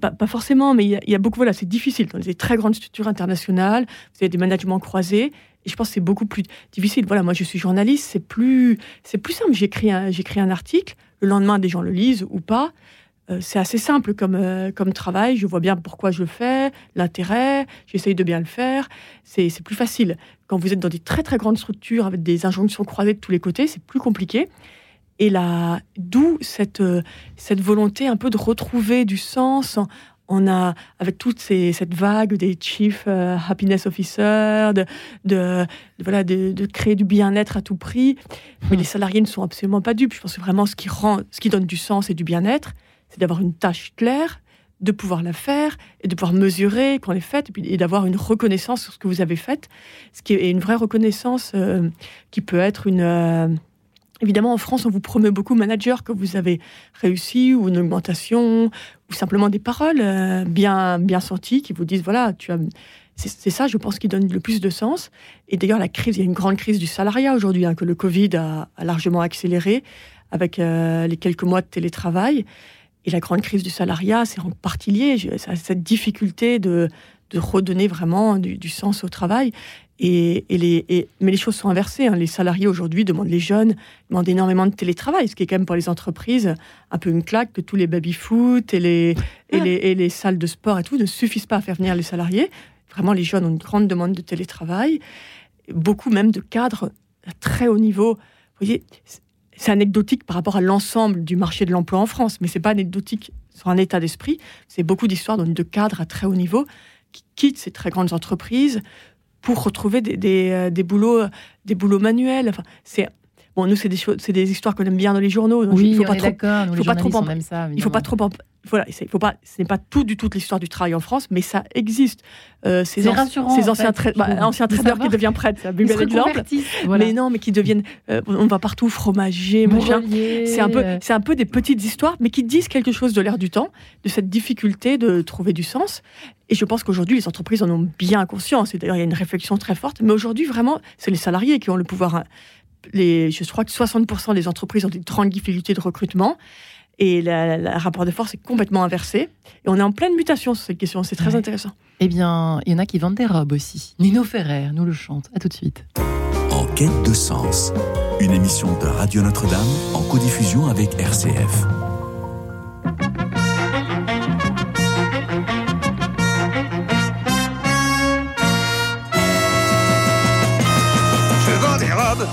pas, pas, forcément, mais il y, a, beaucoup, voilà, c'est difficile. Dans les très grandes structures internationales, vous avez des managements croisés. Et je pense que c'est beaucoup plus difficile. Voilà, moi je suis journaliste, c'est plus, c'est plus simple. J'écris un, j'écris un article, le lendemain des gens le lisent ou pas. Euh, c'est assez simple comme, euh, comme travail. Je vois bien pourquoi je le fais, l'intérêt, j'essaye de bien le faire. C'est plus facile. Quand vous êtes dans des très très grandes structures avec des injonctions croisées de tous les côtés, c'est plus compliqué. Et là, d'où cette, euh, cette volonté un peu de retrouver du sens. On a, avec toute ces, cette vague des chief happiness officers, de, de, voilà, de, de, créer du bien-être à tout prix. Mais les salariés ne sont absolument pas dupes. Je pense que vraiment ce qui rend, ce qui donne du sens et du bien-être, c'est d'avoir une tâche claire, de pouvoir la faire et de pouvoir mesurer qu'on l'ait faite et, d'avoir une reconnaissance sur ce que vous avez fait, ce qui est une vraie reconnaissance euh, qui peut être une... Euh, évidemment, en France, on vous promet beaucoup manager que vous avez réussi ou une augmentation ou simplement des paroles euh, bien, bien senties qui vous disent, voilà, tu as... C'est ça, je pense, qui donne le plus de sens. Et d'ailleurs, la crise, il y a une grande crise du salariat aujourd'hui, hein, que le Covid a, largement accéléré avec les quelques mois de télétravail. Et la grande crise du salariat, c'est en partie lié à cette difficulté de, de redonner vraiment du, sens au travail. Et, les, mais les choses sont inversées. Hein. Les salariés aujourd'hui demandent, les jeunes demandent énormément de télétravail, ce qui est quand même pour les entreprises un peu une claque que tous les baby-foot et les, et, les, et les salles de sport et tout ne suffisent pas à faire venir les salariés. Vraiment, les jeunes ont une grande demande de télétravail. Beaucoup même de cadres à très haut niveau. Vous voyez, c'est anecdotique par rapport à l'ensemble du marché de l'emploi en France, mais c'est pas anecdotique sur un état d'esprit. C'est beaucoup d'histoires de cadres à très haut niveau qui quittent ces très grandes entreprises pour retrouver des, des, euh, des boulots, des boulots manuels. Enfin, c'est Bon, nous, c'est des, c'est des histoires qu'on aime bien dans les journaux. Donc oui, il faut pas trop, il faut pas trop en, ça, il faut pas trop voilà, il faut pas, ce n'est pas tout du tout l'histoire du travail en France, mais ça existe. Euh, ces, ces anciens, bah, anciens traders qui deviennent prêtres, c'est un bel exemple. Mais non, mais qui deviennent, euh, on va partout fromager, machin. C'est un peu, euh. c'est un peu des petites histoires, mais qui disent quelque chose de l'air du temps, de cette difficulté de trouver du sens. Et je pense qu'aujourd'hui, les entreprises en ont bien conscience. Et d'ailleurs, il y a une réflexion très forte. Mais aujourd'hui, vraiment, c'est les salariés qui ont le pouvoir. Hein. Les, je crois que 60% des entreprises ont des grandes difficultés de recrutement. Et le rapport de force est complètement inversé. Et on est en pleine mutation sur cette question. C'est très intéressant. Eh bien, il y en a qui vendent des robes aussi. Nino Ferrer nous le chante. À tout de suite. En quête de sens, une émission de Radio Notre-Dame en codiffusion avec RCF. Je vends des robes,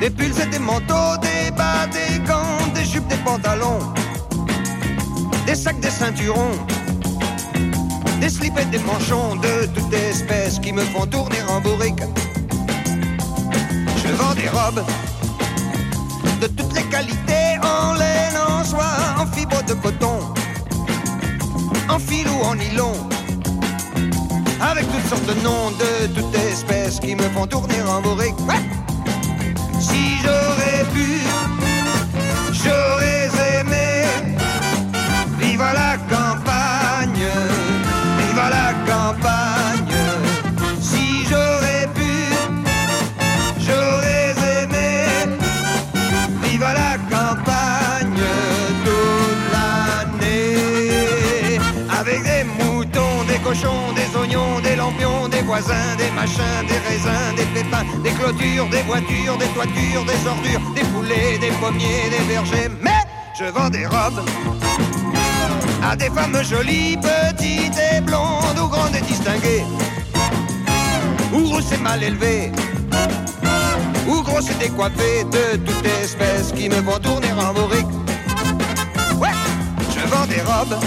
des pulls et des manteaux, des bas, des pantalons, des sacs, des ceinturons, des slips et des manchons de toutes espèces qui me font tourner en bourrique. Je vends des robes de toutes les qualités, en laine, en soie, en fibre de coton, en fil ou en nylon. Avec toutes sortes de noms de toutes espèces qui me font tourner en bourrique. Si j'aurais pu j'aurais aimé. Vive la voisins, des machins, des raisins, des pépins, des clôtures, des voitures, des toitures, des ordures, des poulets, des pommiers, des vergers. Mais je vends des robes à des femmes jolies, petites et blondes, ou grandes et distinguées, ou grosses et mal élevées, ou grosses et décoiffées de toute espèce qui me vont tourner en bourrique. Ouais, je vends des robes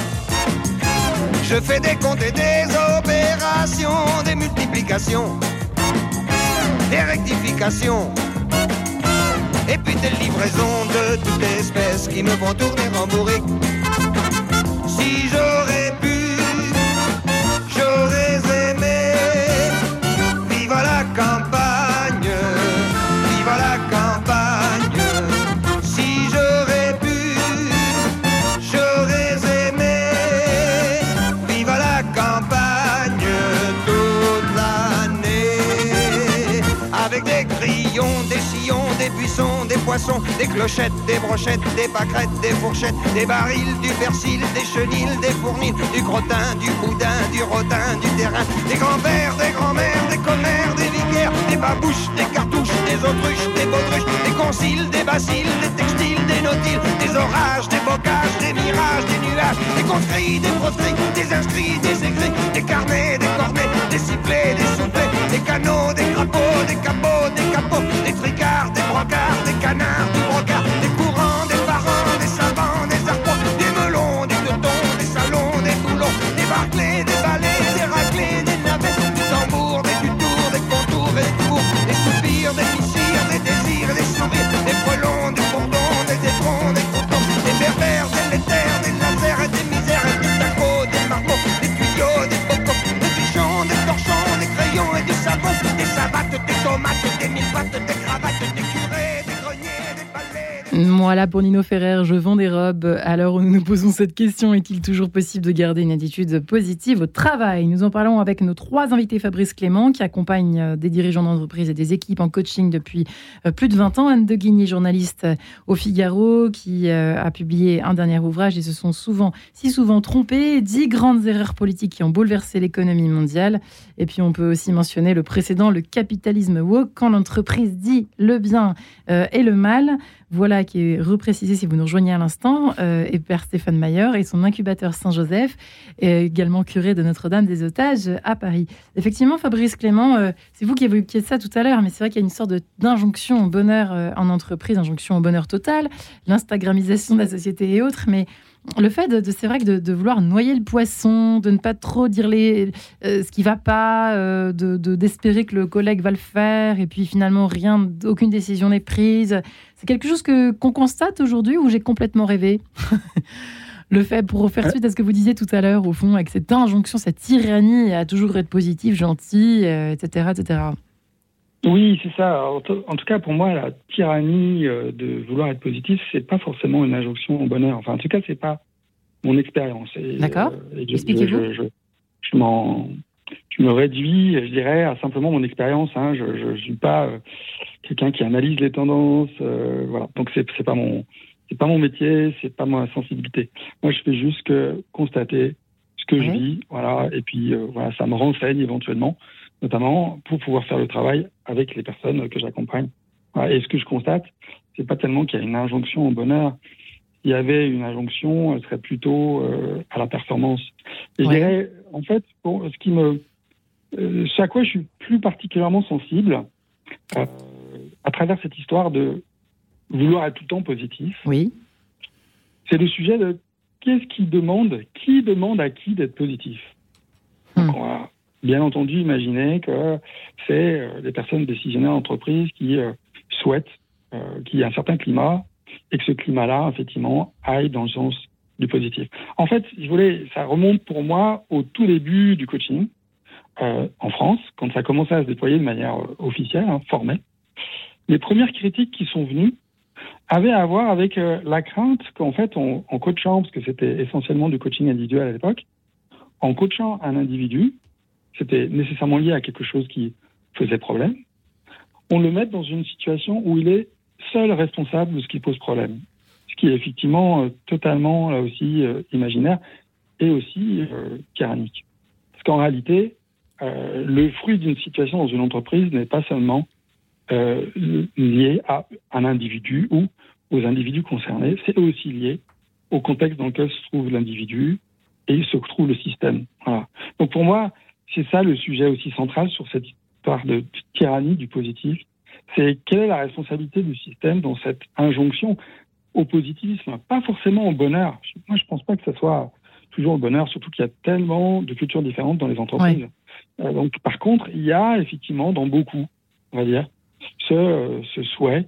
je fais des comptes et des des multiplications, des rectifications. Et puis des livraisons de toutes espèces qui me font tourner en bourrique. Si j'aurais buissons des poissons, des clochettes, des brochettes, des pâquerettes, des fourchettes, des barils, du persil, des chenilles, des fournils, du crottin, du boudin, du rotin, du terrain, des grands-pères, des grands-mères, des commères, des vicaires, des babouches, des cartouches, des autruches, des baudruches, des conciles, des bacilles, des textiles, des nautiles, des orages, des bocages, des mirages, des nuages, des conscrits, des proscrits, des inscrits, des écrits, des carnets, des cornets, des sifflets, des soufflets, des canaux, des crapauds, des capots, voilà pour Nino Ferrer, je vends des robes. Alors nous nous posons cette question, est-il toujours possible de garder une attitude positive au travail? Nous en parlons avec nos trois invités, Fabrice Clément, qui accompagne euh, des dirigeants d'entreprise et des équipes en coaching depuis euh, plus de 20 ans, Anne de Guigny, journaliste euh, au Figaro, qui a publié un dernier ouvrage et se sont souvent, si souvent trompés, dix grandes erreurs politiques qui ont bouleversé l'économie mondiale. Et puis on peut aussi mentionner le précédent, le capitalisme woke, quand l'entreprise dit le bien et le mal. Voilà qui est repréciser si vous nous rejoignez à l'instant, euh, est Père Stéphane Mayer et son incubateur Saint-Joseph, également curé de Notre-Dame des Otages à Paris. Effectivement, Fabrice Clément, euh, c'est vous qui évoquiez ça tout à l'heure, mais c'est vrai qu'il y a une sorte d'injonction au bonheur euh, en entreprise, injonction au bonheur total, l'Instagramisation de la société et autres, mais le fait de, c'est vrai que de, vouloir noyer le poisson, de ne pas trop dire les, euh, ce qui va pas, euh, de, d'espérer que le collègue va le faire, et puis finalement rien, aucune décision n'est prise. C'est quelque chose que qu'on constate aujourd'hui ou j'ai complètement rêvé. le fait pour faire suite à ce que vous disiez tout à l'heure, au fond, avec cette injonction, cette tyrannie à toujours être positif, gentil, etc., euh, etc. Oui, c'est ça. En, tout cas, pour moi, la tyrannie euh, de vouloir être positif, c'est pas forcément une injonction au bonheur. Enfin, en tout cas, c'est pas mon expérience. D'accord. Euh, Expliquez-vous. Je, je, me réduis, je dirais, à simplement mon expérience. Hein. Je ne suis pas euh, quelqu'un qui analyse les tendances. voilà. Donc, c'est n'est pas mon c'est pas mon métier, c'est pas ma sensibilité. Moi, je fais juste que constater ce que je vis, voilà. Et puis, voilà, ça me renseigne éventuellement notamment pour pouvoir faire le travail avec les personnes que j'accompagne. Et ce que je constate, c'est pas tellement qu'il y a une injonction au bonheur. Il y avait une injonction, elle serait plutôt euh, à la performance. Et je dirais, en fait, ce qui me, euh, ce à quoi je suis plus particulièrement sensible, euh, à travers cette histoire de vouloir être tout le temps positif, oui. c'est le sujet de qu'est-ce qui demande, qui demande à qui d'être positif. Hmm bien entendu imaginer que c'est euh, les personnes décisionnaires d'entreprise qui euh, souhaitent euh, qu'il y ait un certain climat et que ce climat-là, effectivement, aille dans le sens du positif. En fait, je voulais, ça remonte pour moi au tout début du coaching en France, quand ça a commencé à se déployer de manière officielle, hein. Les premières critiques qui sont venues avaient à voir avec la crainte qu'en fait, en coachant, parce que c'était essentiellement du coaching individuel à l'époque, en coachant un individu, c'était nécessairement lié à quelque chose qui faisait problème, on le met dans une situation où il est seul responsable de ce qui pose problème. Ce qui est effectivement euh, totalement, là aussi, euh, imaginaire et aussi euh, tyrannique. Parce qu'en réalité, le fruit d'une situation dans une entreprise n'est pas seulement lié à un individu ou aux individus concernés, c'est aussi lié au contexte dans lequel se trouve l'individu et se trouve le système. Donc pour moi, c'est ça le sujet aussi central sur cette histoire de tyrannie du positif. C'est quelle est la responsabilité du système dans cette injonction au positivisme, pas forcément au bonheur. Moi, je pense pas que ce soit toujours au bonheur, surtout qu'il y a tellement de cultures différentes dans les entreprises. Euh, donc, par contre, il y a effectivement dans beaucoup, on va dire, ce, euh, ce souhait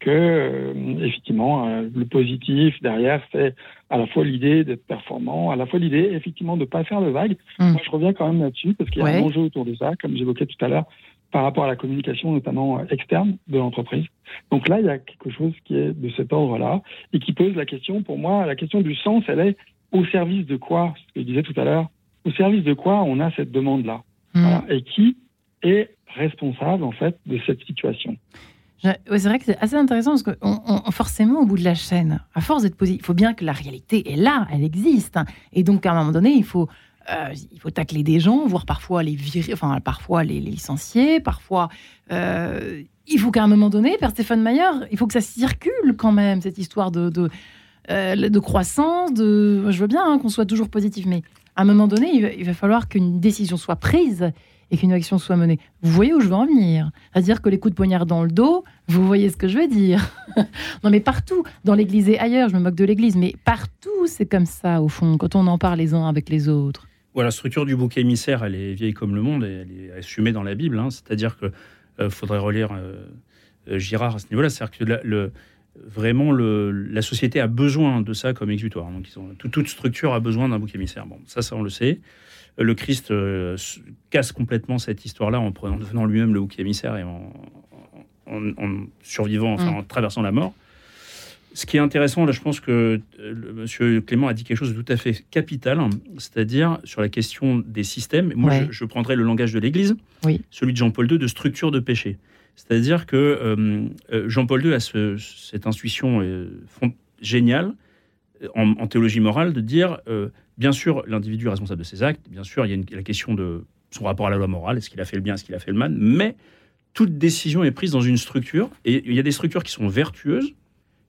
que euh, effectivement euh, le positif derrière c'est à la fois l'idée d'être performant, à la fois l'idée effectivement de ne pas faire de vagues. Hmm. Moi je reviens quand même là-dessus parce qu'il y a un enjeu autour de ça, comme j'évoquais tout à l'heure, par rapport à la communication notamment euh, externe de l'entreprise. Donc là il y a quelque chose qui est de cet ordre-là et qui pose la question pour moi, la question du sens, elle est au service de quoi, ce que je disais tout à l'heure, au service de quoi on a cette demande-là? Hmm. et qui est responsable en fait de cette situation? C'est vrai que c'est assez intéressant parce que forcément, au bout de la chaîne, à force d'être positif, il faut bien que la réalité est là, elle existe. Hein. Et donc, à un moment donné, il faut, euh, il faut tacler des gens, voire parfois les virer, enfin, parfois les, licencier, parfois. Euh, il faut qu'à un moment donné, Père Stéphane Mayer, il faut que ça circule quand même, cette histoire de, de, euh, croissance. De, je veux bien hein, qu'on soit toujours positif, mais à un moment donné, il va falloir qu'une décision soit prise qu'une action soit menée. Vous voyez où je veux en venir C'est-à-dire que les coups de poignard dans le dos, vous voyez ce que je veux dire Non, mais partout, dans l'Église et ailleurs, je me moque de l'Église, mais partout, c'est comme ça, au fond, quand on en parle les uns avec les autres. Voilà, la structure du bouc émissaire, elle est vieille comme le monde, et elle est assumée dans la Bible. Hein. C'est-à-dire qu'il euh, faudrait relire euh, euh, Girard à ce niveau-là. C'est-à-dire que le, vraiment, la société a besoin de ça comme exutoire. Donc, ont, toute, structure a besoin d'un bouc émissaire. Bon, ça, ça, on le sait le Christ euh, casse complètement cette histoire-là en, devenant lui-même le bouc émissaire et en, survivant, enfin, mm. en traversant la mort. Ce qui est intéressant, là, je pense que euh, Monsieur Clément a dit quelque chose de tout à fait capital, c'est-à-dire sur la question des systèmes. Moi, je, prendrais le langage de l'Église, celui de Jean-Paul II, de structure de péché. C'est-à-dire que euh, Jean-Paul II a cette intuition géniale en, théologie morale de dire Bien sûr, l'individu est responsable de ses actes. Bien sûr, il y a la question de son rapport à la loi morale. Est-ce qu'il a fait le bien, est-ce qu'il a fait le mal? Mais toute décision est prise dans une structure. Et il y a des structures qui sont vertueuses,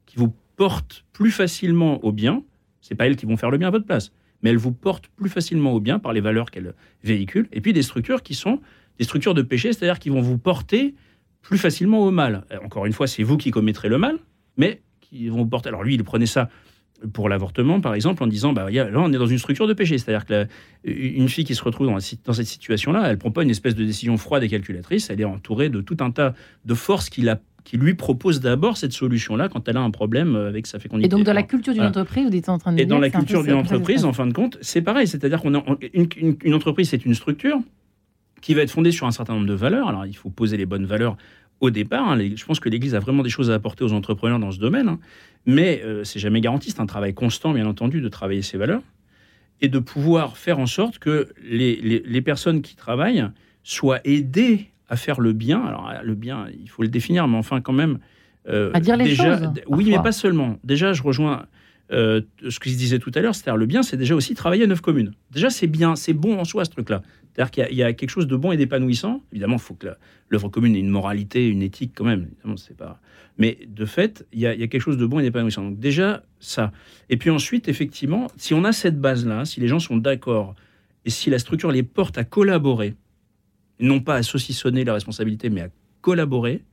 qui vous portent plus facilement au bien. C'est pas elles qui vont faire le bien à votre place, mais elles vous portent plus facilement au bien par les valeurs qu'elles véhiculent. Et puis des structures qui sont des structures de péché, c'est-à-dire qui vont vous porter plus facilement au mal. Encore une fois, c'est vous qui commettrez le mal, mais qui vont vous porter. Alors lui, il prenait ça pour l'avortement, par exemple, en disant bah, là, on est dans une structure de péché. C'est-à-dire qu'une fille qui se retrouve dans, dans cette situation-là, elle ne prend pas une espèce de décision froide et calculatrice, elle est entourée de tout un tas de forces qui, la, qui lui proposent d'abord cette solution-là quand elle a un problème avec sa fécondité. Et donc, dans la culture d'une entreprise, vous êtes en train de Et dans la culture d'une entreprise, en fin de compte, c'est pareil. C'est-à-dire qu'une une, une entreprise, c'est une structure qui va être fondée sur un certain nombre de valeurs. Alors, il faut poser les bonnes valeurs au départ. Hein, je pense que l'Église a vraiment des choses à apporter aux entrepreneurs dans ce domaine, hein. mais euh, c'est jamais garanti. C'est un travail constant, bien entendu, de travailler ces valeurs et de pouvoir faire en sorte que les, les, personnes qui travaillent soient aidées à faire le bien. Alors, le bien, il faut le définir, mais enfin, quand même. Euh, à dire les déjà, choses. Oui, mais pas seulement. Déjà, je rejoins euh, ce que je disais tout à l'heure, c'est-à-dire le bien, c'est déjà aussi travailler à neuf communes. Déjà, c'est bien, c'est bon en soi ce truc-là. C'est-à-dire qu'il y, a quelque chose de bon et d'épanouissant. Évidemment, il faut que l'œuvre commune ait une moralité, une éthique quand même. Évidemment, c'est pas. Mais de fait, il y, a, quelque chose de bon et d'épanouissant. Donc déjà ça. Et puis ensuite, effectivement, si on a cette base-là, si les gens sont d'accord et si la structure les porte à collaborer, non pas à saucissonner la responsabilité, mais à collaborer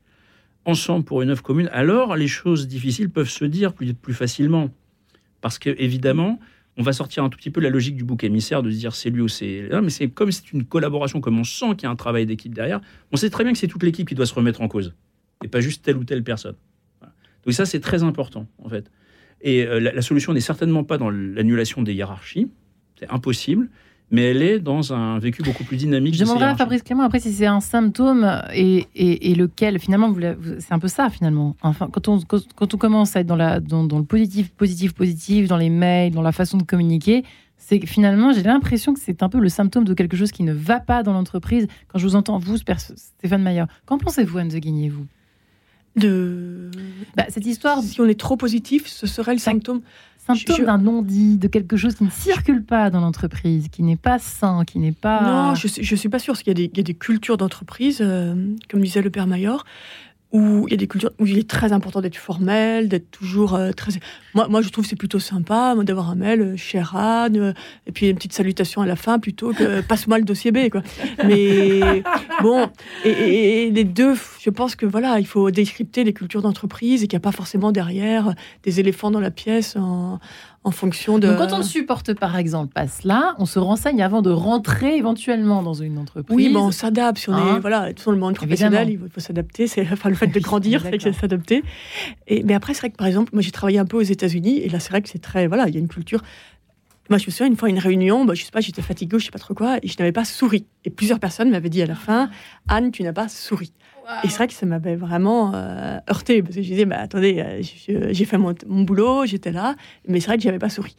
ensemble pour une œuvre commune, alors les choses difficiles peuvent se dire plus, plus facilement. Parce que évidemment, on va sortir un tout petit peu la logique du bouc émissaire de se dire c'est lui ou c'est. mais c'est comme c'est une collaboration, comme on sent qu'il y a un travail d'équipe derrière, on sait très bien que c'est toute l'équipe qui doit se remettre en cause et pas juste telle ou telle personne. Donc ça, c'est très important en fait. Et euh, la, solution n'est certainement pas dans l'annulation des hiérarchies, c'est impossible mais elle est dans un vécu beaucoup plus dynamique. Je demanderai à Fabrice Clément après si c'est un symptôme et, et, lequel, finalement, c'est un peu ça, finalement. Enfin, quand on, quand, on commence à être dans, la, dans, le positif, positif, positif, dans les mails, dans la façon de communiquer, c'est que finalement, j'ai l'impression que c'est un peu le symptôme de quelque chose qui ne va pas dans l'entreprise. Quand je vous entends, vous, Stéphane Mayer, qu'en pensez-vous, Anne de Guigné, vous? De bah, cette histoire. Si on est trop positif, ce serait le symptôme symptôme d'un non-dit, de quelque chose qui ne circule pas dans l'entreprise, qui n'est pas sain, qui n'est pas... Non, je ne suis pas sûre, parce qu'il y, y, a des cultures d'entreprise, euh, comme disait le père Mayor, où il y a des cultures où il est très important d'être formel, d'être toujours euh, très. Moi, moi, je trouve c'est plutôt sympa d'avoir un mail, euh, cher Anne, euh, et puis une petite salutation à la fin plutôt que passe-moi le dossier B, quoi. Mais bon, et, les deux, je pense que voilà, il faut décrypter les cultures d'entreprise et qu'il n'y a pas forcément derrière des éléphants dans la pièce en, en fonction de. Donc quand on ne supporte par exemple pas cela, on se renseigne avant de rentrer éventuellement dans une entreprise. Oui, bon, on s'adapte. Si on est, hein voilà, tout le monde professionnel, il faut, s'adapter. C'est enfin le fait de grandir, c'est que s'adapter. Et mais après, c'est vrai que par exemple, moi j'ai travaillé un peu aux États-Unis et là c'est vrai que c'est très voilà, il y a une culture. Moi, je me souviens une fois une réunion, bah, je sais pas, j'étais fatiguée, je sais pas trop quoi, et je n'avais pas souri. Et plusieurs personnes m'avaient dit à la fin, Anne, tu n'as pas souri. Et c'est vrai que ça m'avait vraiment euh, heurté parce que je disais, bah, attendez, euh, j'ai fait mon, boulot, j'étais là, mais c'est vrai que j'avais pas souri.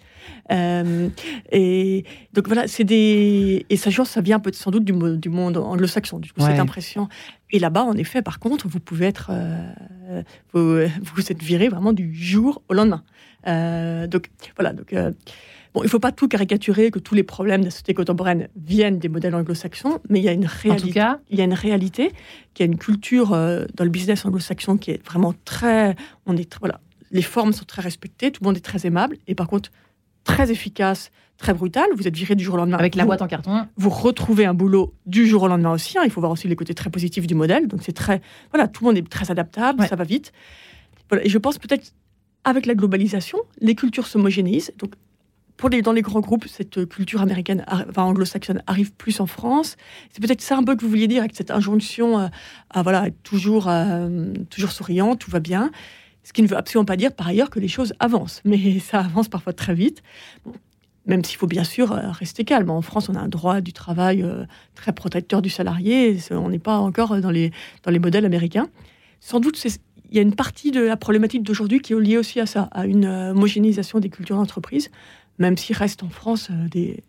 Euh, et donc voilà, c'est des. Et ça, ça vient un peu sans doute du, du monde anglo-saxon, du coup, cette impression. Et là-bas, en effet, par contre, vous pouvez être. vous, vous êtes viré vraiment du jour au lendemain. donc voilà, donc. Bon, il ne faut pas tout caricaturer, que tous les problèmes de la société contemporaine viennent des modèles anglo-saxons, mais il y a une réalité. il y a une réalité, qui a une culture euh, dans le business anglo-saxon qui est vraiment très. On est voilà, les formes sont très respectées, tout le monde est très aimable, et par contre très efficace, très brutal. Vous êtes viré du jour au lendemain. Avec la boîte en carton. Vous retrouvez un boulot du jour au lendemain aussi. Hein. Il faut voir aussi les côtés très positifs du modèle. Donc c'est très, voilà, tout le monde est très adaptable, ça va vite. Voilà. Et je pense peut-être avec la globalisation, les cultures s'homogénéisent. Donc pour les, dans les grands groupes, cette culture américaine, enfin anglo-saxonne, arrive plus en France. C'est peut-être ça un peu que vous vouliez dire avec cette injonction euh, à, voilà, toujours, euh, toujours souriant, tout va bien. Ce qui ne veut absolument pas dire par ailleurs que les choses avancent, mais ça avance parfois très vite. même s'il faut bien sûr euh, rester calme. En France, on a un droit du travail très protecteur du salarié. On n'est pas encore dans les, dans les modèles américains. Sans doute, il y a une partie de la problématique d'aujourd'hui qui est liée aussi à ça, à une homogénéisation des cultures d'entreprise même s'il reste en France euh, des.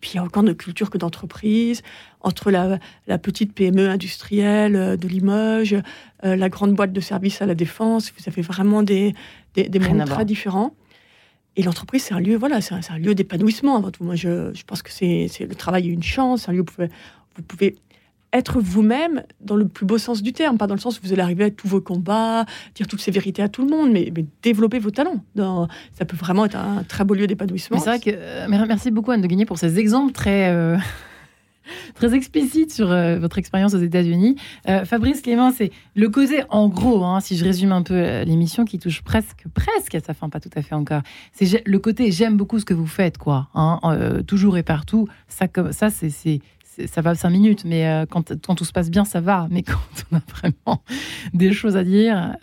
Puis il y a autant de culture que d'entreprise, entre la, petite PME industrielle euh, de Limoges, euh, la grande boîte de services à la défense, vous avez vraiment des, des, mondes très différents. Et l'entreprise, c'est un lieu, voilà, c'est un, lieu d'épanouissement. Moi, je, je pense que c'est le travail est une chance, un lieu où vous pouvez, vous pouvez être vous-même dans le plus beau sens du terme, pas dans le sens où vous allez arriver à tous vos combats, dire toutes ces vérités à tout le monde, mais, développer vos talents. Ça peut vraiment être un très beau lieu d'épanouissement. C'est vrai que euh, merci beaucoup Anne de Guigné pour ces exemples très euh, très explicite sur euh, votre expérience aux États-Unis. Fabrice Clément, c'est le causé, en gros, hein, si je résume un peu l'émission qui touche presque, presque à sa fin, pas tout à fait encore. C'est le côté j'aime beaucoup ce que vous faites, quoi. Hein, toujours et partout. Ça, ça c'est ça va cinq minutes, mais quand, quand, tout se passe bien, ça va. Mais quand on a vraiment des choses à dire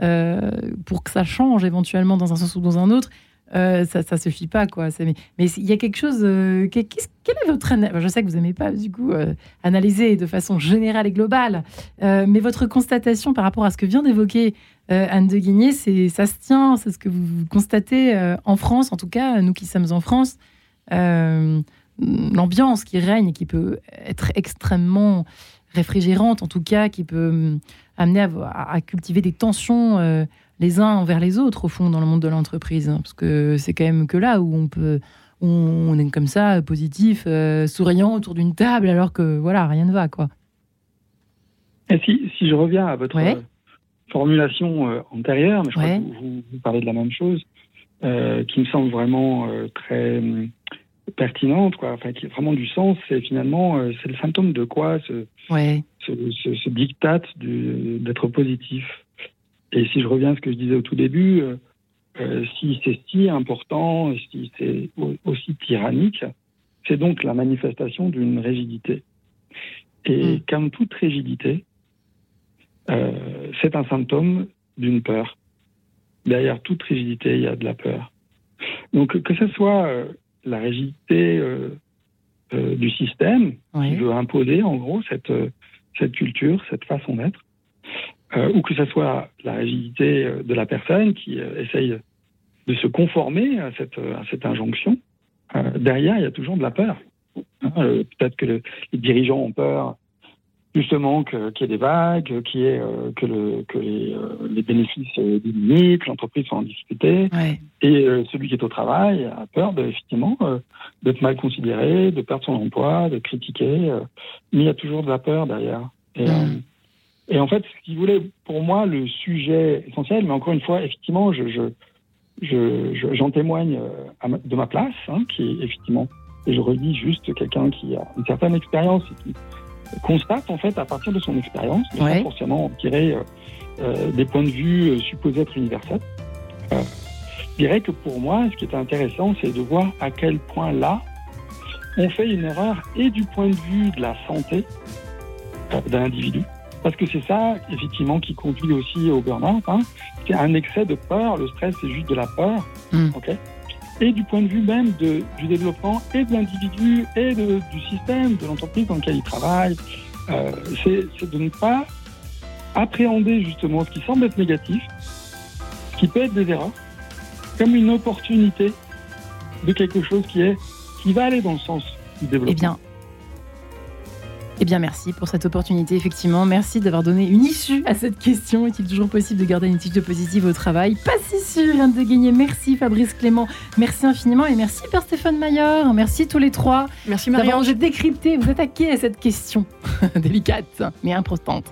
pour que ça change éventuellement dans un sens ou dans un autre, euh, ça ne suffit pas. quoi. Mais il y a quelque chose. Euh, quel est votre Je sais que vous n'aimez pas, du coup, euh, analyser de façon générale et globale, mais votre constatation par rapport à ce que vient d'évoquer Anne de Guigné, ça se tient, c'est ce que vous constatez en France, en tout cas, nous qui sommes en France. L'ambiance qui règne et qui peut être extrêmement réfrigérante, en tout cas, qui peut amener à cultiver des tensions les uns envers les autres, au fond, dans le monde de l'entreprise. Hein, parce que c'est quand même que là où on peut. On, est comme ça, positif, euh, souriant autour d'une table, alors que voilà, rien ne va, quoi. Et si, si je reviens à votre formulation euh, antérieure, mais je crois que vous, vous, parlez de la même chose, euh, qui me semble vraiment très pertinente, quoi, enfin qui a vraiment du sens, c'est finalement c'est le symptôme de quoi ce, ce, ce, ce diktat d'être positif. Et si je reviens à ce que je disais au tout début, euh, euh, si c'est si important, si c'est aussi tyrannique, c'est donc la manifestation d'une rigidité. Et mm. comme toute rigidité, euh, c'est un symptôme d'une peur. Derrière toute rigidité, il y a de la peur. Donc que ce soit la rigidité du système qui veut imposer en gros cette, cette culture, cette façon d'être, euh, ou que ce soit la rigidité euh, de la personne qui euh, essaye de se conformer à cette, à cette injonction, derrière, il y a toujours de la peur. Hein, peut-être que les dirigeants ont peur justement qu'il y ait des vagues, qu'il y ait, que, le, que les, les, bénéfices diminuent, que l'entreprise soit en difficulté. Et celui qui est au travail a peur, de, effectivement, d'être mal considéré, de perdre son emploi, de critiquer. mais il y a toujours de la peur derrière. Et, mm. Et en fait, ce qui voulait pour moi le sujet essentiel, mais encore une fois, effectivement, je, je, je, j'en témoigne euh, de ma place, hein, qui est effectivement, et je redis juste quelqu'un qui a une certaine expérience et qui constate en fait à partir de son expérience, ouais. sans forcément tirer euh, euh, des points de vue supposés être universels. je dirais que pour moi, ce qui est intéressant, c'est de voir à quel point là, on fait une erreur et du point de vue de la santé d'un individu, parce que c'est ça, effectivement, qui conduit aussi au burn-out. Hein. C'est un excès de peur. Le stress, c'est juste de la peur. Hmm. Et du point de vue même de, du développement et de l'individu et de, du système, de l'entreprise dans laquelle il travaille, euh, c'est de ne pas appréhender justement ce qui semble être négatif, ce qui peut être des erreurs, comme une opportunité de quelque chose qui est qui va aller dans le sens du développement. Eh bien, eh bien, merci pour cette opportunité, effectivement. Merci d'avoir donné une issue à cette question. Est-il toujours possible de garder une attitude positive au travail? Pas si sûr, rien de gagner. Merci Fabrice Clément. Merci infiniment et merci Père Stéphane Maillard. Merci tous les trois. Merci Marie. D'avoir décrypté, vous attaqué à cette question délicate mais importante.